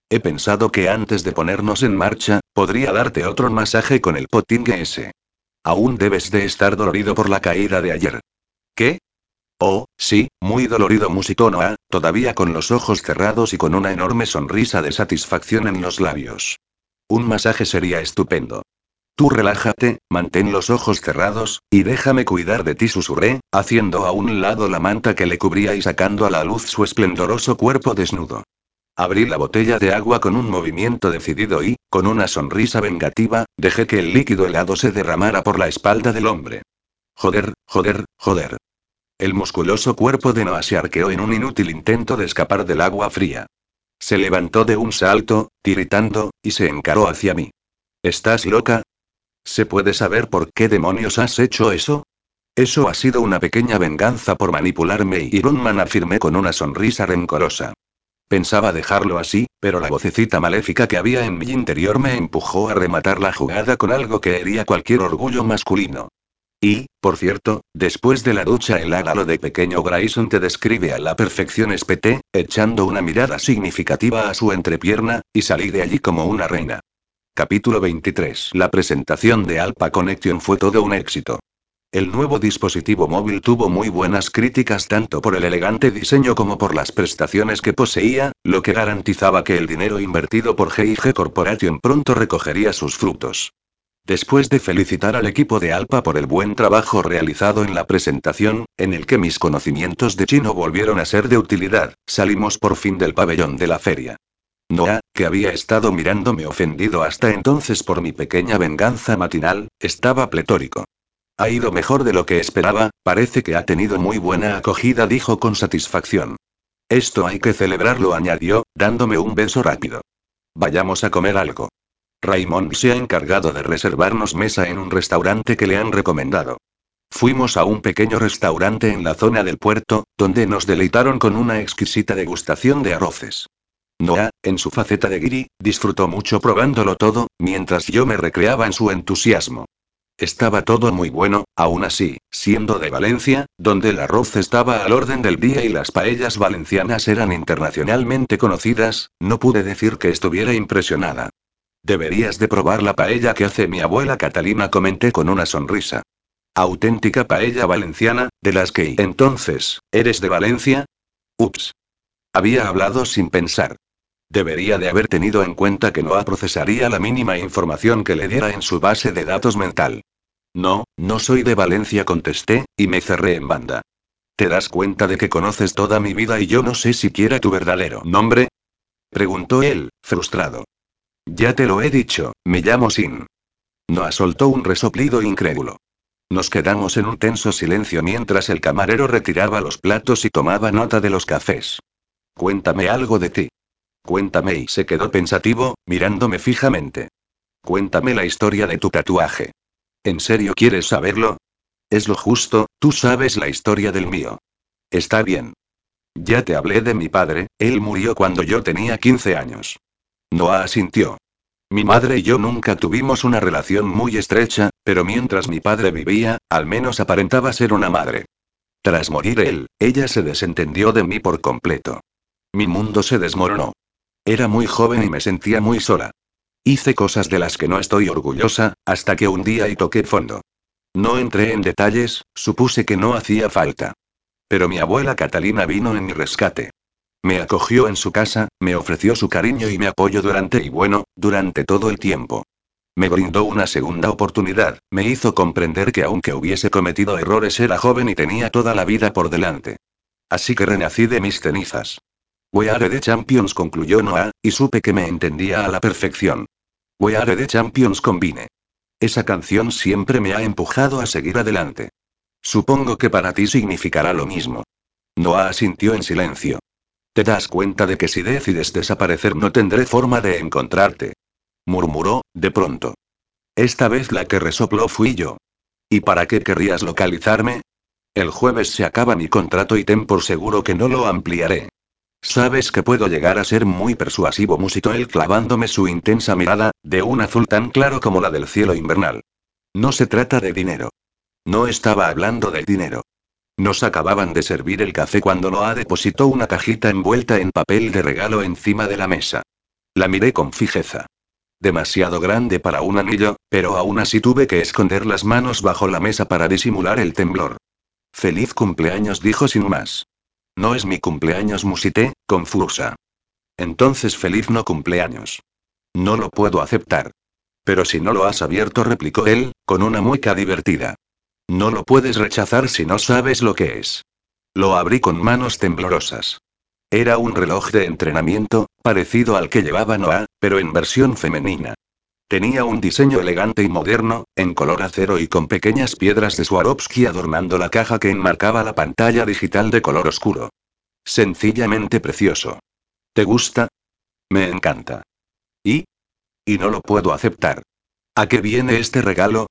He pensado que antes de ponernos en marcha, podría darte otro masaje con el potingue ese. Aún debes de estar dolorido por la caída de ayer. ¿Qué? Oh, sí, muy dolorido musitó Noah, todavía con los ojos cerrados y con una enorme sonrisa de satisfacción en los labios. Un masaje sería estupendo. Tú relájate, mantén los ojos cerrados, y déjame cuidar de ti, susurré, haciendo a un lado la manta que le cubría y sacando a la luz su esplendoroso cuerpo desnudo. Abrí la botella de agua con un movimiento decidido y, con una sonrisa vengativa, dejé que el líquido helado se derramara por la espalda del hombre. Joder, joder, joder. El musculoso cuerpo de Noah se arqueó en un inútil intento de escapar del agua fría. Se levantó de un salto, tiritando, y se encaró hacia mí. ¿Estás loca? ¿Se puede saber por qué demonios has hecho eso? Eso ha sido una pequeña venganza por manipularme y Runman afirmé con una sonrisa rencorosa. Pensaba dejarlo así, pero la vocecita maléfica que había en mi interior me empujó a rematar la jugada con algo que hería cualquier orgullo masculino. Y, por cierto, después de la ducha el ágalo de pequeño Grayson te describe a la perfección espeté, echando una mirada significativa a su entrepierna, y salí de allí como una reina. Capítulo 23. La presentación de Alpha Connection fue todo un éxito. El nuevo dispositivo móvil tuvo muy buenas críticas tanto por el elegante diseño como por las prestaciones que poseía, lo que garantizaba que el dinero invertido por G&G Corporation pronto recogería sus frutos. Después de felicitar al equipo de Alpa por el buen trabajo realizado en la presentación, en el que mis conocimientos de chino volvieron a ser de utilidad, salimos por fin del pabellón de la feria. Noah, que había estado mirándome ofendido hasta entonces por mi pequeña venganza matinal, estaba pletórico. Ha ido mejor de lo que esperaba, parece que ha tenido muy buena acogida, dijo con satisfacción. Esto hay que celebrarlo, añadió, dándome un beso rápido. Vayamos a comer algo. Raymond se ha encargado de reservarnos mesa en un restaurante que le han recomendado. Fuimos a un pequeño restaurante en la zona del puerto, donde nos deleitaron con una exquisita degustación de arroces. Noah, en su faceta de guiri, disfrutó mucho probándolo todo, mientras yo me recreaba en su entusiasmo. Estaba todo muy bueno, aún así, siendo de Valencia, donde el arroz estaba al orden del día y las paellas valencianas eran internacionalmente conocidas, no pude decir que estuviera impresionada. Deberías de probar la paella que hace mi abuela Catalina, comenté con una sonrisa. Auténtica paella valenciana, de las que... Entonces, ¿eres de Valencia? Ups. Había hablado sin pensar. Debería de haber tenido en cuenta que no procesaría la mínima información que le diera en su base de datos mental. No, no soy de Valencia, contesté, y me cerré en banda. ¿Te das cuenta de que conoces toda mi vida y yo no sé siquiera tu verdadero nombre? Preguntó él, frustrado. Ya te lo he dicho, me llamo Sin. No soltó un resoplido incrédulo. Nos quedamos en un tenso silencio mientras el camarero retiraba los platos y tomaba nota de los cafés. Cuéntame algo de ti. Cuéntame y se quedó pensativo, mirándome fijamente. Cuéntame la historia de tu tatuaje. ¿En serio quieres saberlo? Es lo justo, tú sabes la historia del mío. Está bien. Ya te hablé de mi padre, él murió cuando yo tenía 15 años. Noah asintió. Mi madre y yo nunca tuvimos una relación muy estrecha, pero mientras mi padre vivía, al menos aparentaba ser una madre. Tras morir él, ella se desentendió de mí por completo. Mi mundo se desmoronó. Era muy joven y me sentía muy sola. Hice cosas de las que no estoy orgullosa, hasta que un día y toqué fondo. No entré en detalles, supuse que no hacía falta. Pero mi abuela Catalina vino en mi rescate. Me acogió en su casa, me ofreció su cariño y me apoyo durante y bueno, durante todo el tiempo. Me brindó una segunda oportunidad, me hizo comprender que aunque hubiese cometido errores era joven y tenía toda la vida por delante. Así que renací de mis cenizas. We are the champions concluyó Noah, y supe que me entendía a la perfección. We are the champions combine. Esa canción siempre me ha empujado a seguir adelante. Supongo que para ti significará lo mismo. Noah asintió en silencio. Te das cuenta de que si decides desaparecer no tendré forma de encontrarte. Murmuró, de pronto. Esta vez la que resopló fui yo. ¿Y para qué querrías localizarme? El jueves se acaba mi contrato y ten por seguro que no lo ampliaré. Sabes que puedo llegar a ser muy persuasivo, musitó él clavándome su intensa mirada, de un azul tan claro como la del cielo invernal. No se trata de dinero. No estaba hablando del dinero. Nos acababan de servir el café cuando Noah depositó una cajita envuelta en papel de regalo encima de la mesa. La miré con fijeza. Demasiado grande para un anillo, pero aún así tuve que esconder las manos bajo la mesa para disimular el temblor. Feliz cumpleaños, dijo sin más. No es mi cumpleaños, musité, confusa. Entonces feliz no cumpleaños. No lo puedo aceptar. Pero si no lo has abierto, replicó él, con una mueca divertida. No lo puedes rechazar si no sabes lo que es. Lo abrí con manos temblorosas. Era un reloj de entrenamiento, parecido al que llevaba Noah, pero en versión femenina. Tenía un diseño elegante y moderno, en color acero y con pequeñas piedras de Swarovski adornando la caja que enmarcaba la pantalla digital de color oscuro. Sencillamente precioso. ¿Te gusta? Me encanta. ¿Y? Y no lo puedo aceptar. ¿A qué viene este regalo?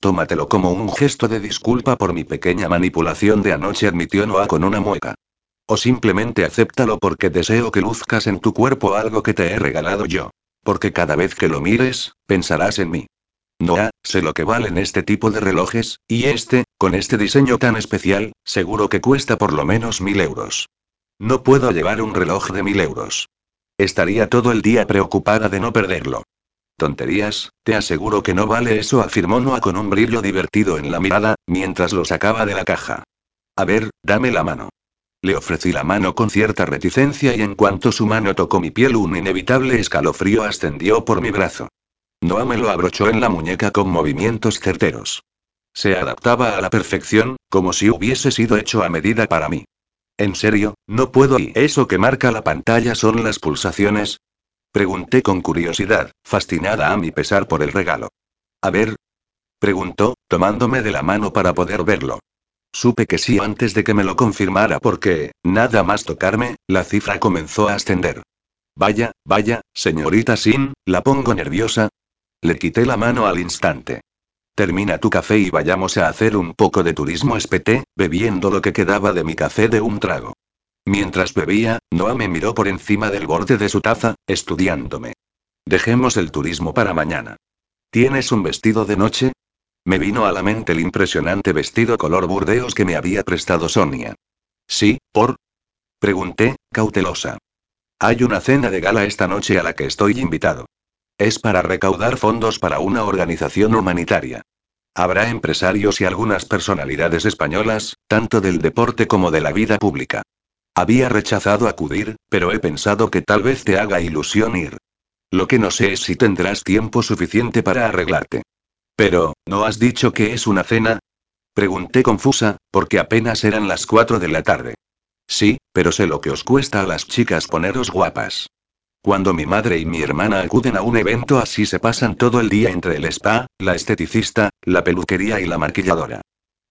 Tómatelo como un gesto de disculpa por mi pequeña manipulación de anoche, admitió Noah con una mueca. O simplemente acéptalo porque deseo que luzcas en tu cuerpo algo que te he regalado yo. Porque cada vez que lo mires, pensarás en mí. No, sé lo que valen este tipo de relojes, y este, con este diseño tan especial, seguro que cuesta por lo menos mil euros. No puedo llevar un reloj de mil euros. Estaría todo el día preocupada de no perderlo. Tonterías, te aseguro que no vale eso, afirmó Noah con un brillo divertido en la mirada, mientras lo sacaba de la caja. A ver, dame la mano. Le ofrecí la mano con cierta reticencia y en cuanto su mano tocó mi piel un inevitable escalofrío ascendió por mi brazo. Noah me lo abrochó en la muñeca con movimientos certeros. Se adaptaba a la perfección, como si hubiese sido hecho a medida para mí. En serio, no puedo y eso que marca la pantalla son las pulsaciones. Pregunté con curiosidad, fascinada a mi pesar por el regalo. A ver. Preguntó, tomándome de la mano para poder verlo. Supe que sí antes de que me lo confirmara porque, nada más tocarme, la cifra comenzó a ascender. Vaya, vaya, señorita Sin, la pongo nerviosa. Le quité la mano al instante. Termina tu café y vayamos a hacer un poco de turismo, espeté, bebiendo lo que quedaba de mi café de un trago. Mientras bebía, Noah me miró por encima del borde de su taza, estudiándome. Dejemos el turismo para mañana. ¿Tienes un vestido de noche? Me vino a la mente el impresionante vestido color burdeos que me había prestado Sonia. ¿Sí, por? Pregunté, cautelosa. Hay una cena de gala esta noche a la que estoy invitado. Es para recaudar fondos para una organización humanitaria. Habrá empresarios y algunas personalidades españolas, tanto del deporte como de la vida pública. Había rechazado acudir, pero he pensado que tal vez te haga ilusión ir. Lo que no sé es si tendrás tiempo suficiente para arreglarte. Pero, ¿no has dicho que es una cena? Pregunté confusa, porque apenas eran las cuatro de la tarde. Sí, pero sé lo que os cuesta a las chicas poneros guapas. Cuando mi madre y mi hermana acuden a un evento así se pasan todo el día entre el spa, la esteticista, la peluquería y la maquilladora.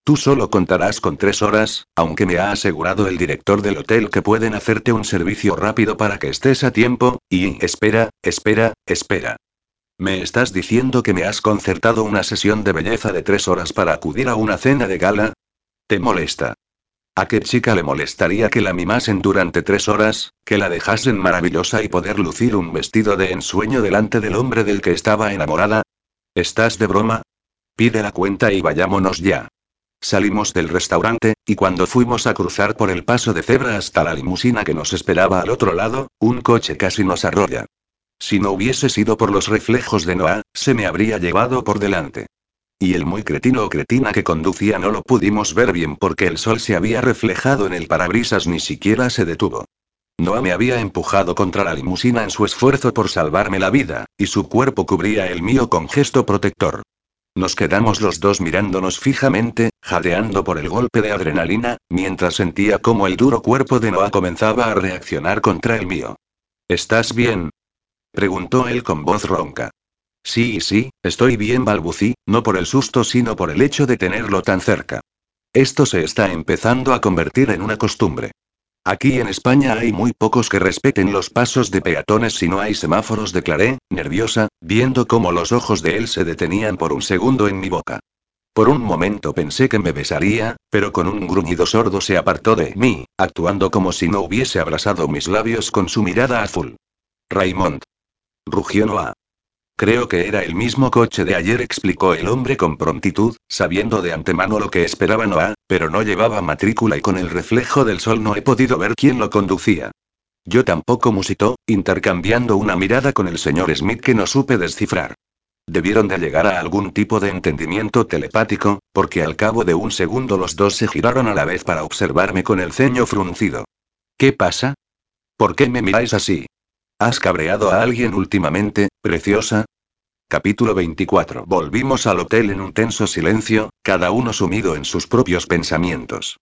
Tú solo contarás con tres horas, aunque me ha asegurado el director del hotel que pueden hacerte un servicio rápido para que estés a tiempo, y espera, espera, espera. ¿Me estás diciendo que me has concertado una sesión de belleza de tres horas para acudir a una cena de gala? ¿Te molesta? ¿A qué chica le molestaría que la mimasen durante tres horas, que la dejasen maravillosa y poder lucir un vestido de ensueño delante del hombre del que estaba enamorada? ¿Estás de broma? Pide la cuenta y vayámonos ya. Salimos del restaurante, y cuando fuimos a cruzar por el paso de cebra hasta la limusina que nos esperaba al otro lado, un coche casi nos arrolla. Si no hubiese sido por los reflejos de Noah, se me habría llevado por delante. Y el muy cretino o cretina que conducía no lo pudimos ver bien porque el sol se había reflejado en el parabrisas ni siquiera se detuvo. Noah me había empujado contra la limusina en su esfuerzo por salvarme la vida, y su cuerpo cubría el mío con gesto protector. Nos quedamos los dos mirándonos fijamente, jadeando por el golpe de adrenalina, mientras sentía cómo el duro cuerpo de Noah comenzaba a reaccionar contra el mío. ¿Estás bien? Preguntó él con voz ronca. Sí, sí, estoy bien, balbucí, no por el susto, sino por el hecho de tenerlo tan cerca. Esto se está empezando a convertir en una costumbre. Aquí en España hay muy pocos que respeten los pasos de peatones si no hay semáforos, declaré, nerviosa, viendo cómo los ojos de él se detenían por un segundo en mi boca. Por un momento pensé que me besaría, pero con un gruñido sordo se apartó de mí, actuando como si no hubiese abrasado mis labios con su mirada azul. Raymond. Rugió Noah. Creo que era el mismo coche de ayer, explicó el hombre con prontitud, sabiendo de antemano lo que esperaba Noah, pero no llevaba matrícula y con el reflejo del sol no he podido ver quién lo conducía. Yo tampoco musitó, intercambiando una mirada con el señor Smith que no supe descifrar. Debieron de llegar a algún tipo de entendimiento telepático, porque al cabo de un segundo los dos se giraron a la vez para observarme con el ceño fruncido. ¿Qué pasa? ¿Por qué me miráis así? ¿Has cabreado a alguien últimamente, preciosa? Capítulo 24. Volvimos al hotel en un tenso silencio, cada uno sumido en sus propios pensamientos.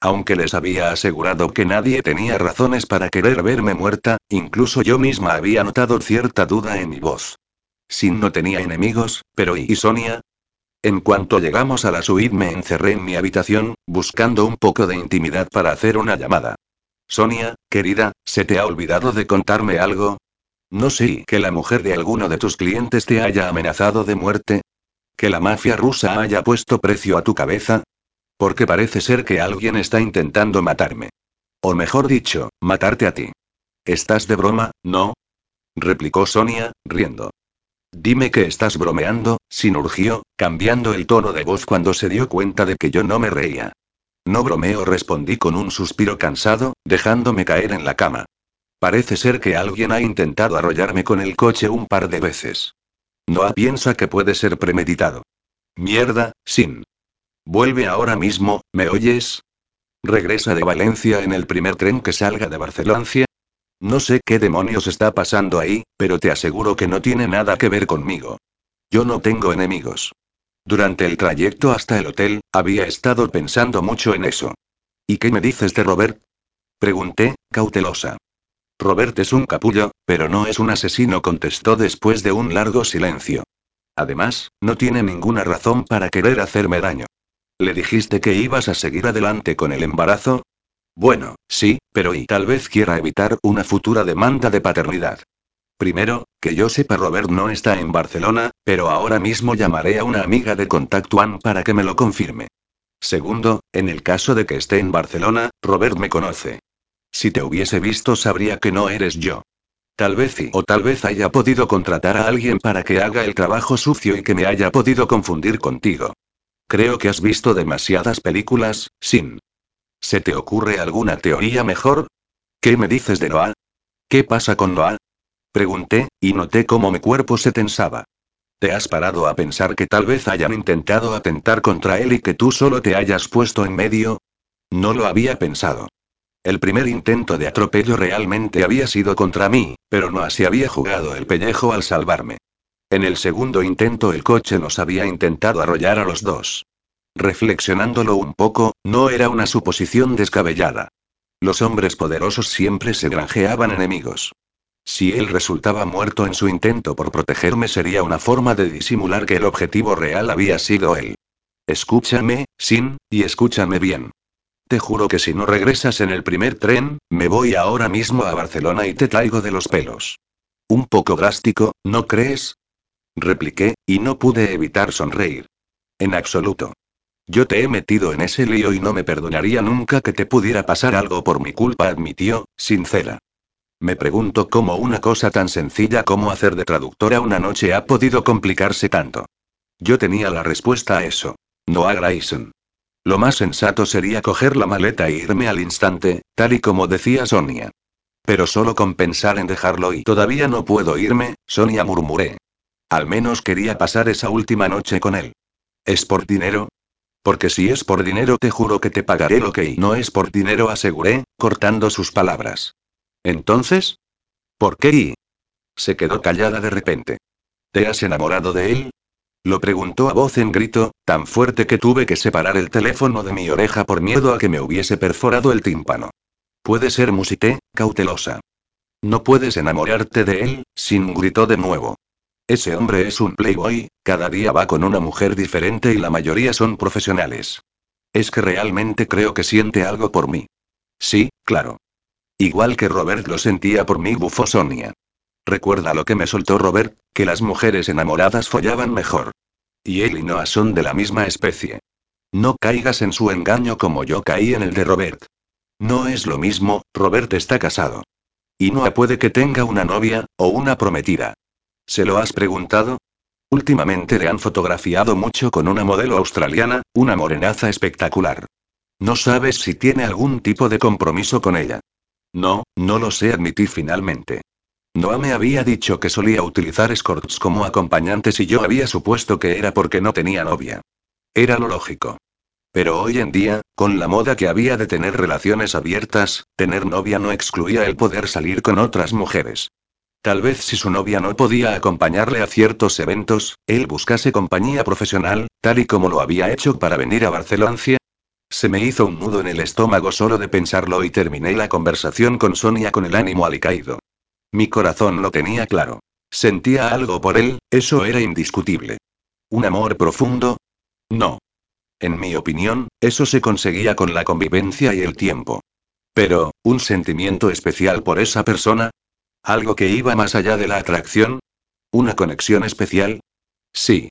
Aunque les había asegurado que nadie tenía razones para querer verme muerta, incluso yo misma había notado cierta duda en mi voz. Sin no tenía enemigos, pero ¿y Sonia? En cuanto llegamos a la suite me encerré en mi habitación, buscando un poco de intimidad para hacer una llamada. Sonia, querida, ¿se te ha olvidado de contarme algo? No sé, que la mujer de alguno de tus clientes te haya amenazado de muerte. Que la mafia rusa haya puesto precio a tu cabeza. Porque parece ser que alguien está intentando matarme. O mejor dicho, matarte a ti. ¿Estás de broma, no? replicó Sonia, riendo. Dime que estás bromeando, sin urgió, cambiando el tono de voz cuando se dio cuenta de que yo no me reía. No bromeo, respondí con un suspiro cansado, dejándome caer en la cama. Parece ser que alguien ha intentado arrollarme con el coche un par de veces. Noah piensa que puede ser premeditado. Mierda, sin. Vuelve ahora mismo, ¿me oyes? Regresa de Valencia en el primer tren que salga de Barcelona. No sé qué demonios está pasando ahí, pero te aseguro que no tiene nada que ver conmigo. Yo no tengo enemigos. Durante el trayecto hasta el hotel, había estado pensando mucho en eso. ¿Y qué me dices de Robert? Pregunté, cautelosa. Robert es un capullo, pero no es un asesino, contestó después de un largo silencio. Además, no tiene ninguna razón para querer hacerme daño. ¿Le dijiste que ibas a seguir adelante con el embarazo? Bueno, sí, pero y tal vez quiera evitar una futura demanda de paternidad. Primero, que yo sepa Robert no está en Barcelona, pero ahora mismo llamaré a una amiga de Contact One para que me lo confirme. Segundo, en el caso de que esté en Barcelona, Robert me conoce. Si te hubiese visto sabría que no eres yo. Tal vez y o tal vez haya podido contratar a alguien para que haga el trabajo sucio y que me haya podido confundir contigo. Creo que has visto demasiadas películas, sin. ¿Se te ocurre alguna teoría mejor? ¿Qué me dices de Noah? ¿Qué pasa con Noah? Pregunté, y noté cómo mi cuerpo se tensaba. ¿Te has parado a pensar que tal vez hayan intentado atentar contra él y que tú solo te hayas puesto en medio? No lo había pensado. El primer intento de atropello realmente había sido contra mí, pero no así había jugado el pellejo al salvarme. En el segundo intento el coche nos había intentado arrollar a los dos. Reflexionándolo un poco, no era una suposición descabellada. Los hombres poderosos siempre se granjeaban enemigos. Si él resultaba muerto en su intento por protegerme sería una forma de disimular que el objetivo real había sido él. Escúchame, Sin, y escúchame bien. Te juro que si no regresas en el primer tren, me voy ahora mismo a Barcelona y te traigo de los pelos. Un poco drástico, ¿no crees? Repliqué, y no pude evitar sonreír. En absoluto. Yo te he metido en ese lío y no me perdonaría nunca que te pudiera pasar algo por mi culpa, admitió, sincera. Me pregunto cómo una cosa tan sencilla como hacer de traductora una noche ha podido complicarse tanto. Yo tenía la respuesta a eso. No a Grayson. Lo más sensato sería coger la maleta e irme al instante, tal y como decía Sonia. Pero solo con pensar en dejarlo y todavía no puedo irme, Sonia murmuré. Al menos quería pasar esa última noche con él. ¿Es por dinero? Porque si es por dinero te juro que te pagaré lo que y no es por dinero aseguré, cortando sus palabras. Entonces, ¿por qué y? Se quedó callada de repente. ¿Te has enamorado de él? Lo preguntó a voz en grito, tan fuerte que tuve que separar el teléfono de mi oreja por miedo a que me hubiese perforado el tímpano. Puede ser musité, cautelosa. No puedes enamorarte de él, sin gritó de nuevo. Ese hombre es un playboy, cada día va con una mujer diferente y la mayoría son profesionales. Es que realmente creo que siente algo por mí. Sí, claro. Igual que Robert lo sentía por mí, bufó Sonia. Recuerda lo que me soltó Robert, que las mujeres enamoradas follaban mejor. Y él y Noah son de la misma especie. No caigas en su engaño como yo caí en el de Robert. No es lo mismo, Robert está casado. Y Noah puede que tenga una novia, o una prometida. ¿Se lo has preguntado? Últimamente le han fotografiado mucho con una modelo australiana, una morenaza espectacular. No sabes si tiene algún tipo de compromiso con ella. No, no lo sé, admití finalmente. Noah me había dicho que solía utilizar escorts como acompañantes y yo había supuesto que era porque no tenía novia. Era lo lógico. Pero hoy en día, con la moda que había de tener relaciones abiertas, tener novia no excluía el poder salir con otras mujeres. Tal vez si su novia no podía acompañarle a ciertos eventos, él buscase compañía profesional, tal y como lo había hecho para venir a Barcelona. Se me hizo un nudo en el estómago solo de pensarlo y terminé la conversación con Sonia con el ánimo alicaído. Mi corazón lo tenía claro. Sentía algo por él, eso era indiscutible. ¿Un amor profundo? No. En mi opinión, eso se conseguía con la convivencia y el tiempo. Pero, ¿un sentimiento especial por esa persona? ¿Algo que iba más allá de la atracción? ¿Una conexión especial? Sí.